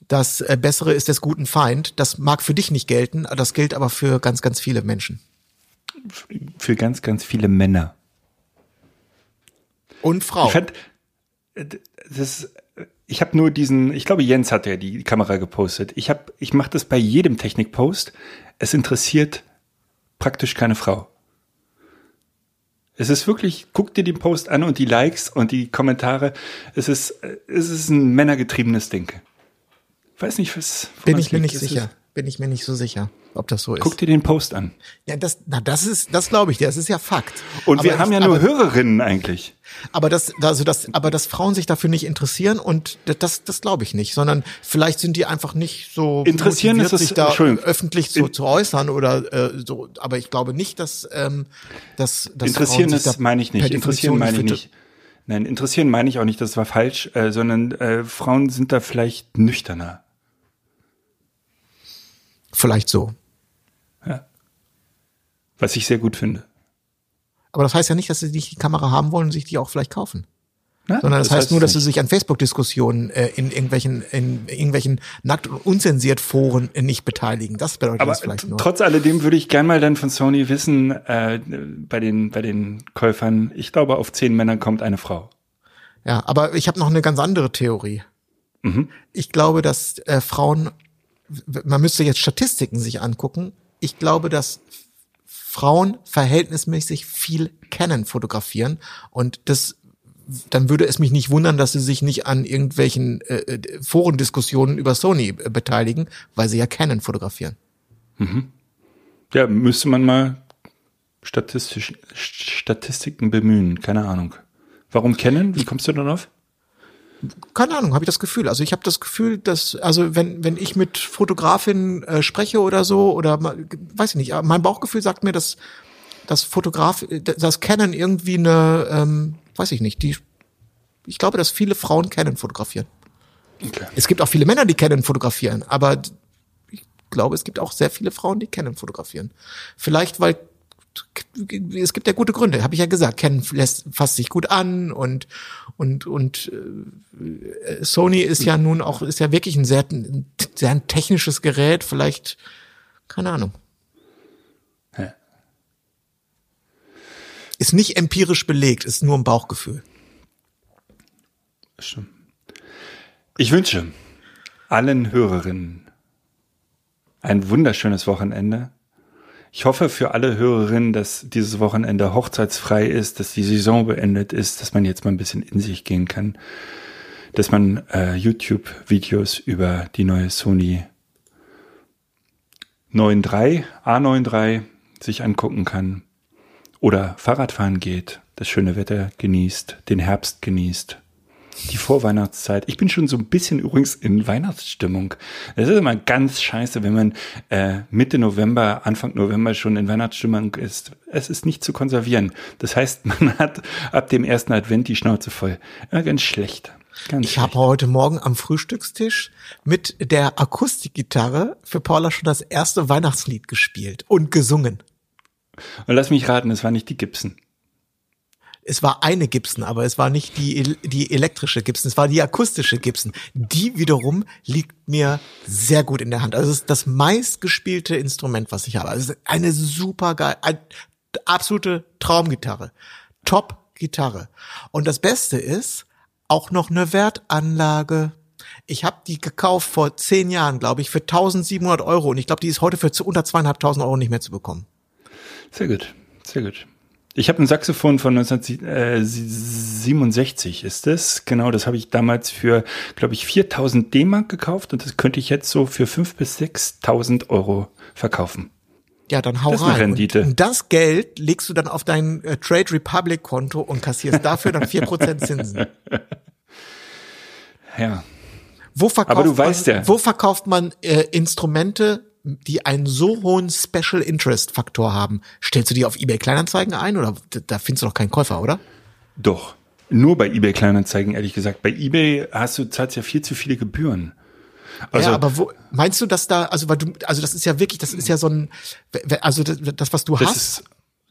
das äh, Bessere ist des guten Feind, das mag für dich nicht gelten, das gilt aber für ganz, ganz viele Menschen. Für ganz, ganz viele Männer. Und Frauen. Ich fand, äh, das, ich habe nur diesen, ich glaube Jens hat ja die Kamera gepostet. Ich habe, ich mache das bei jedem Technikpost. Es interessiert praktisch keine Frau. Es ist wirklich, guck dir den Post an und die Likes und die Kommentare. Es ist, äh, es ist ein männergetriebenes Ding. Weiß nicht, was. Bin ich mir liegt. nicht Es sicher. Ist, Bin ich mir nicht so sicher, ob das so ist. guck dir den Post an. ja, das, na, das ist, das glaube ich dir. Das ist ja Fakt. Und wir Aber haben ich- ja nur aber- Hörerinnen eigentlich. Aber das, also das, aber dass Frauen sich dafür nicht interessieren und das, das glaube ich nicht, sondern vielleicht sind die einfach nicht so Interessieren ist es- sich da öffentlich zu, In- zu äußern oder äh, so. Aber ich glaube nicht, dass, ähm, dass, dass Interessieren Frauen sich das da meine ich nicht. Interessieren meine ich nicht. Nein, interessieren meine ich auch nicht, das war falsch, äh, sondern äh, Frauen sind da vielleicht nüchterner. Vielleicht so. Was ich sehr gut finde. Aber das heißt ja nicht, dass sie nicht die Kamera haben wollen und sich die auch vielleicht kaufen. Ne? Sondern das, heißt nur, dass sie sich an Facebook-Diskussionen äh, in irgendwelchen, in irgendwelchen nackt und unzensiert Foren äh, nicht beteiligen. Das bedeutet Aber das vielleicht nur. trotz alledem würde ich gern mal dann von Sony wissen, äh, bei den bei den Käufern, ich glaube, auf zehn Männern kommt eine Frau. Ja, aber ich habe noch eine ganz andere Theorie. Ich glaube, dass äh, Frauen, man müsste jetzt Statistiken sich angucken. Ich glaube, dass Frauen verhältnismäßig viel Canon fotografieren und das dann würde es mich nicht wundern, dass sie sich nicht an irgendwelchen äh, äh, Forendiskussionen über Sony äh, beteiligen, weil sie ja Canon fotografieren. Ja, müsste man mal statistisch, Statistiken bemühen, keine Ahnung. Warum kennen? Wie kommst du darauf? Keine Ahnung, habe ich das Gefühl. Also ich habe das Gefühl, dass also wenn wenn ich mit Fotografinnen äh, spreche oder so oder weiß ich nicht, mein Bauchgefühl sagt mir, dass das Fotograf, das Canon irgendwie eine, ähm, weiß ich nicht, die ich glaube, dass viele Frauen Canon fotografieren. Okay. Es gibt auch viele Männer, die Canon fotografieren, aber ich glaube, es gibt auch sehr viele Frauen, die Canon fotografieren. Vielleicht, weil es gibt ja gute Gründe, habe ich ja gesagt. Canon lässt, fasst sich gut an und und und äh, Sony ist ja nun auch ist ja wirklich ein sehr sehr ein technisches Gerät. Vielleicht keine Ahnung. Ja. Ist nicht empirisch belegt, ist nur ein Bauchgefühl. Stimmt. Ich wünsche allen Hörerinnen ein wunderschönes Wochenende. Ich hoffe für alle Hörerinnen, dass dieses Wochenende hochzeitsfrei ist, dass die Saison beendet ist, dass man jetzt mal ein bisschen in sich gehen kann, dass man äh, YouTube-Videos über die neue Sony 9.3, A93 sich angucken kann oder Fahrradfahren geht, das schöne Wetter genießt, den Herbst genießt, die Vorweihnachtszeit. Ich bin schon so ein bisschen übrigens in Weihnachtsstimmung. Es ist immer ganz scheiße, wenn man äh, Mitte November, Anfang November schon in Weihnachtsstimmung ist. Es ist nicht zu konservieren. Das heißt, man hat ab dem ersten Advent die Schnauze voll. Ja, ganz schlecht. Ganz Ich habe heute Morgen am Frühstückstisch mit der Akustikgitarre für Paula schon das erste Weihnachtslied gespielt und gesungen. Und lass mich raten, es war nicht die Gibson. Es war eine Gibson, aber es war nicht die, die elektrische Gibson, es war die akustische Gibson. Die wiederum liegt mir sehr gut in der Hand. Also es ist das meistgespielte Instrument, was ich habe. Also eine super geil, eine absolute Traumgitarre. Top-Gitarre. Und das Beste ist, auch noch eine Wertanlage. Ich habe die gekauft vor zehn Jahren, glaube ich, für 1700 Euro. Und ich glaube, die ist heute für unter zweieinhalbtausend Euro nicht mehr zu bekommen. Sehr gut, sehr gut. Ich habe ein Saxophon von 1967 ist es. Genau, das habe ich damals für, glaube ich, 4000 D-Mark gekauft und das könnte ich jetzt so für 5.000 bis 6.000 Euro verkaufen. Ja, dann hau Das ist eine rein. Rendite. Und, und das Geld legst du dann auf dein äh, Trade Republic Konto und kassierst dafür dann 4% Zinsen. Ja. Wo verkauft Aber du weißt man, ja. Wo verkauft man äh, Instrumente, die einen so hohen Special Interest Faktor haben? Stellst du die auf eBay Kleinanzeigen ein oder da- findest du doch keinen Käufer, oder? Doch. Nur bei eBay Kleinanzeigen, ehrlich gesagt. Bei eBay hast du zahlst ja viel zu viele Gebühren. Also, ja, aber wo meinst du, dass da also weil du also das ist ja wirklich, das ist ja so ein also das, das was du hast, ist,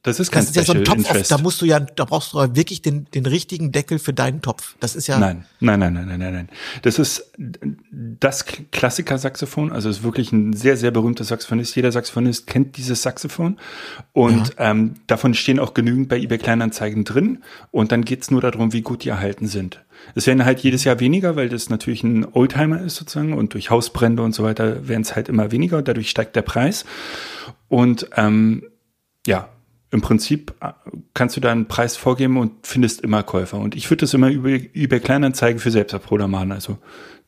das ist kein das ist ja so ein Topf, auf, da musst du ja da brauchst du ja wirklich den den richtigen Deckel für deinen Topf. Das ist ja Nein, nein, nein, nein, nein, nein, nein. Das ist das Klassiker-Saxophon, also ist wirklich ein sehr, sehr berühmter Saxophonist. Jeder Saxophonist kennt dieses Saxophon und ähm, davon stehen auch genügend bei eBay Kleinanzeigen drin und dann geht's nur darum, wie gut die erhalten sind. Es werden halt jedes Jahr weniger, weil das natürlich ein Oldtimer ist sozusagen und durch Hausbrände und so weiter werden es halt immer weniger und dadurch steigt der Preis. Und ähm, ja, im Prinzip äh, kannst du da einen Preis vorgeben und findest immer Käufer. Und ich würde das immer über, über Kleinanzeigen für Selbstapproder machen. Also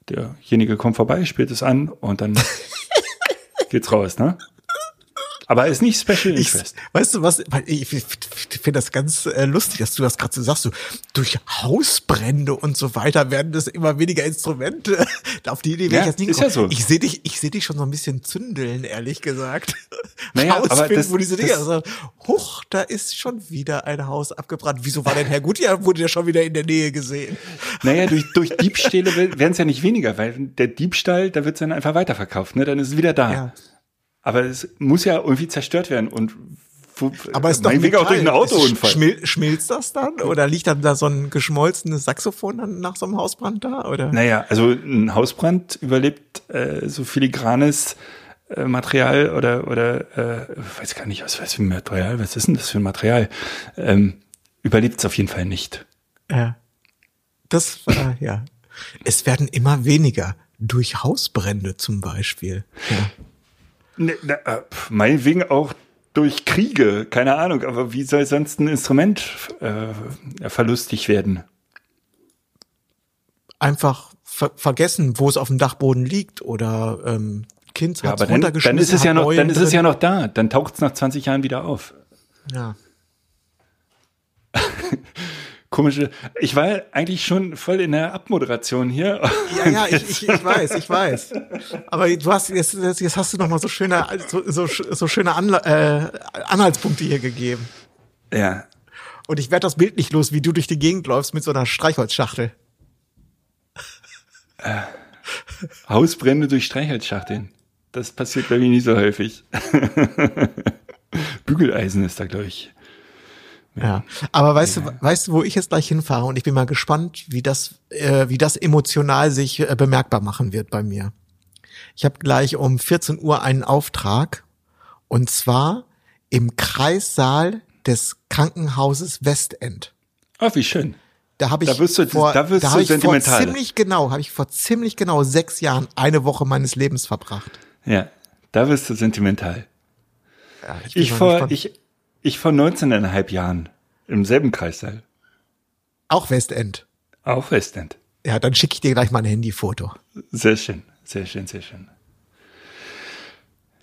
derjenige kommt vorbei, spielt es an und dann geht's raus, ne? Aber ist nicht Special Ich, Interest. weißt du was? Ich finde das ganz äh, lustig, dass du das gerade so sagst. Du, durch Hausbrände und so weiter werden das immer weniger Instrumente. Auf die Idee wäre Ja, ich jetzt nicht ist ja so. Ich sehe dich, ich sehe dich schon so ein bisschen zündeln, ehrlich gesagt. Naja, aber Hausfilm, das- wo diese Dinger sagen, huch, da ist schon wieder ein Haus abgebrannt. Wieso war denn Herr Gutjahr, wurde der schon wieder in der Nähe gesehen? Naja, durch, durch Diebstähle werden es ja nicht weniger, weil der Diebstahl, da wird es dann einfach weiterverkauft, ne? Dann ist es wieder da. Ja. Aber es muss ja irgendwie zerstört werden und Aber ist doch meinetwegen auch durch einen. Autounfall. Schmil schmilzt das dann? Oder liegt dann da so ein geschmolzenes Saxophon dann nach so einem Hausbrand da? Oder? Naja, also ein Hausbrand überlebt äh, so filigranes äh, Material oder oder äh, weiß gar nicht, was was für ein Material, was ist denn das für ein Material? Ähm, überlebt es auf jeden Fall nicht. Ja. Das war, ja. Es werden immer weniger. Durch Hausbrände zum Beispiel. Ja. Ne, pf, meinetwegen auch durch Kriege, keine Ahnung, aber wie soll sonst ein Instrument äh, verlustig werden? Einfach ver vergessen, wo es auf dem Dachboden liegt oder ähm, Kind Ja, hat's aber dann, dann runtergeschmissen, ist es ja hat noch, dann ist es ja noch da. Dann taucht es nach 20 Jahren wieder auf. Ja. Komische. Ich war eigentlich schon voll in der Abmoderation hier. Ja, ja, ich, ich, ich weiß, ich weiß. Aber du hast jetzt, jetzt hast du noch mal so schöne, so, so, so schöne Anla äh, Anhaltspunkte hier gegeben. Ja. Und ich werde das Bild nicht los, wie du durch die Gegend läufst mit so einer Streichholzschachtel. Hausbrände durch Streichholzschachteln. Das passiert bei mir nicht so häufig. Bügeleisen ist da, glaube ich. Ja, aber weißt du, weißt du, wo ich jetzt gleich hinfahre und ich bin mal gespannt, wie das, äh, wie das emotional sich äh, bemerkbar machen wird bei mir. Ich habe gleich um 14 Uhr einen Auftrag und zwar im Kreissaal des Krankenhauses Westend. Oh, wie schön. Da habe ich Da wirst du- vor, da wirst da du ich vor sentimental. ziemlich genau, habe ich vor ziemlich genau sechs Jahren eine Woche meines Lebens verbracht. Ja, da wirst du sentimental. Ja, Ich mal vor, ich, ich vor 19,5 Jahren im selben Kreissaal. auch Westend. Auch Westend. Ja, dann schicke ich dir gleich mal ein Handyfoto. Sehr schön, sehr schön, sehr schön.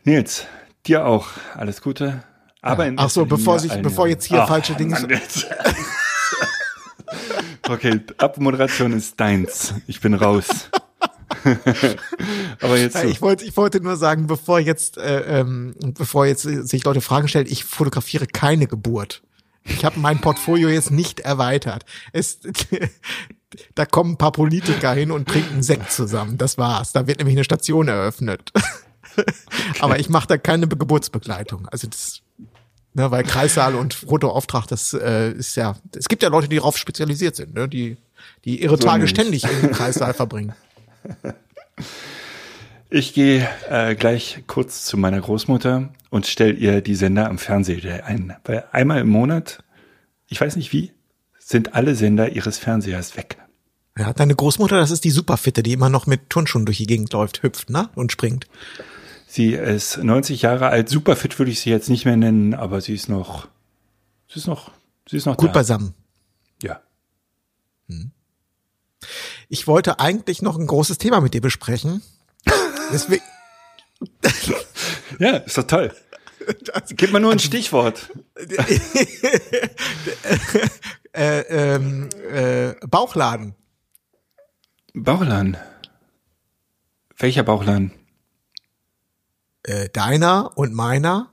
Nils, dir auch alles Gute. Aber in Ach so, bevor sich- bevor jetzt hier Ach, falsche Dinge- Mann, okay, Abmoderation ist deins. Ich bin raus. Aber jetzt so. Ich wollte, ich wollte nur sagen, bevor jetzt, äh, ähm, bevor jetzt sich Leute Fragen stellen, ich fotografiere keine Geburt. Ich habe mein Portfolio jetzt nicht erweitert. Es, da kommen ein paar Politiker hin und trinken Sekt zusammen. Das war's. Da wird nämlich eine Station eröffnet. Aber ich mache da keine Be- Geburtsbegleitung. Also das, ne, weil Kreissaal und Fotoauftrag, das äh, ist ja, es gibt ja Leute, die darauf spezialisiert sind, ne, die, die ihre So Tage nämlich. ständig im Kreissaal verbringen. Ich gehe äh, gleich kurz zu meiner Großmutter und stelle ihr die Sender am Fernseher ein. Weil einmal im Monat, ich weiß nicht wie, sind alle Sender ihres Fernsehers weg. Ja, deine Großmutter, das ist die Superfitte, die immer noch mit Turnschuhen durch die Gegend läuft, hüpft, ne? Und springt. Sie ist 90 Jahre alt, super fit würde ich sie jetzt nicht mehr nennen, aber sie ist noch Sie ist noch, sie ist noch Gut da. beisammen. Ja. Ich wollte eigentlich noch ein großes Thema mit dir besprechen. Deswegen, Ja, ist doch toll. Gib mal nur ein Stichwort. äh, ähm, äh, Bauchladen. Bauchladen. Welcher Bauchladen? Äh, deiner und meiner.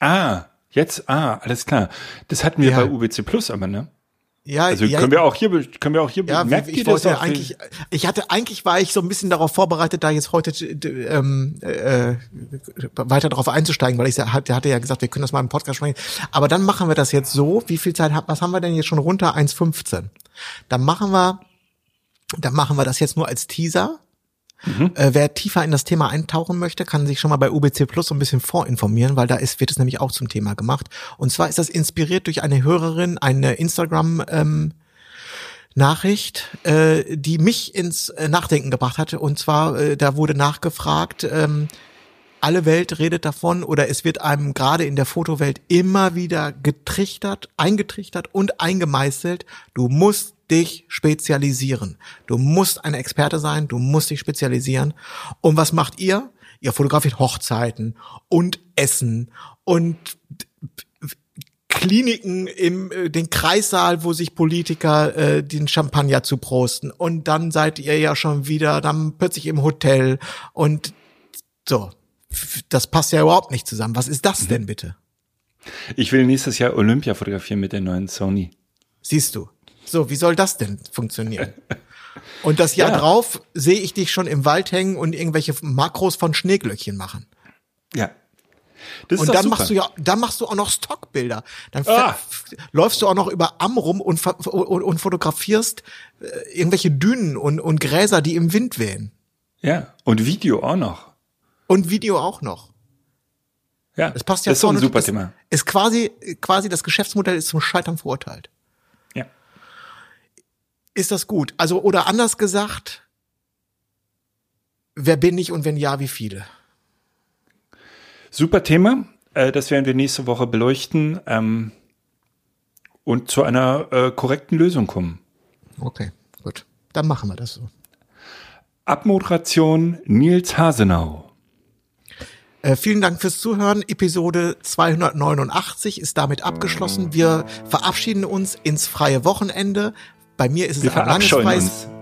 Ah, jetzt, ah, alles klar. Das hatten wir Ja. bei UBC Plus aber, ne? Ja, Also ja, können wir auch hier, können wir auch hier, Ja, merkt ich das wollte auch? eigentlich, ich hatte, eigentlich war ich so ein bisschen darauf vorbereitet, da jetzt heute ähm, äh, weiter darauf einzusteigen, weil ich hatte, hatte ja gesagt, wir können das mal im Podcast sprechen. Aber dann machen wir das jetzt so. Wie viel Zeit was haben wir denn jetzt schon runter? 1,15. Dann machen wir, dann machen wir das jetzt nur als Teaser. Äh, wer tiefer in das Thema eintauchen möchte, kann sich schon mal bei UBC Plus so ein bisschen vorinformieren, weil da ist, wird es nämlich auch zum Thema gemacht. Und zwar ist das inspiriert durch eine Hörerin, eine Instagram, ähm, Nachricht, äh, die mich ins äh, Nachdenken gebracht hatte. Und zwar, äh, da wurde nachgefragt, ähm, alle Welt redet davon oder es wird einem gerade in der Fotowelt immer wieder getrichtert, eingetrichtert und eingemeißelt. Du musst dich spezialisieren. Du musst ein Experte sein, du musst dich spezialisieren. Und was macht ihr? Ihr fotografiert Hochzeiten und Essen und Kliniken im äh, den Kreissaal, wo sich Politiker äh, den Champagner zu prosten und dann seid ihr ja schon wieder dann plötzlich im Hotel und so. Das passt ja überhaupt nicht zusammen. Was ist das denn bitte? Ich will nächstes Jahr Olympia fotografieren mit der neuen Sony. Siehst du? So, wie soll das denn funktionieren? Und das Jahr Ja. drauf sehe ich dich schon im Wald hängen und irgendwelche Makros von Schneeglöckchen machen. Ja. Das Und dann super. machst du ja, dann machst du auch noch Stockbilder. Dann Ah. läufst du auch noch über Am rum und, und, und fotografierst äh, irgendwelche Dünen und, und Gräser, die im Wind wehen. Ja. Und Video auch noch. Und Video auch noch. Ja. Das passt ja Das ist doch ein super Thema. Ist quasi, quasi das Geschäftsmodell ist zum Scheitern verurteilt. Ist das gut? Also, oder anders gesagt, wer bin ich und wenn ja, wie viele? Super Thema. Äh, das werden wir nächste Woche beleuchten ähm, und zu einer äh, korrekten Lösung kommen. Okay, gut. Dann machen wir das so. Abmoderation Nils Hasenau. Äh, vielen Dank fürs Zuhören. Episode 289 ist damit abgeschlossen. Wir verabschieden uns ins freie Wochenende. Bei mir ist es ein uns.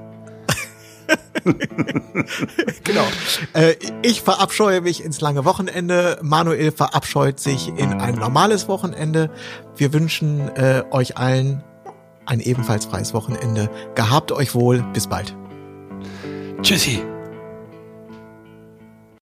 Genau. Äh, ich verabscheue mich ins lange Wochenende. Manuel verabscheut sich in ein normales Wochenende. Wir wünschen äh, euch allen ein ebenfalls freies Wochenende. Gehabt euch wohl. Bis bald. Tschüssi.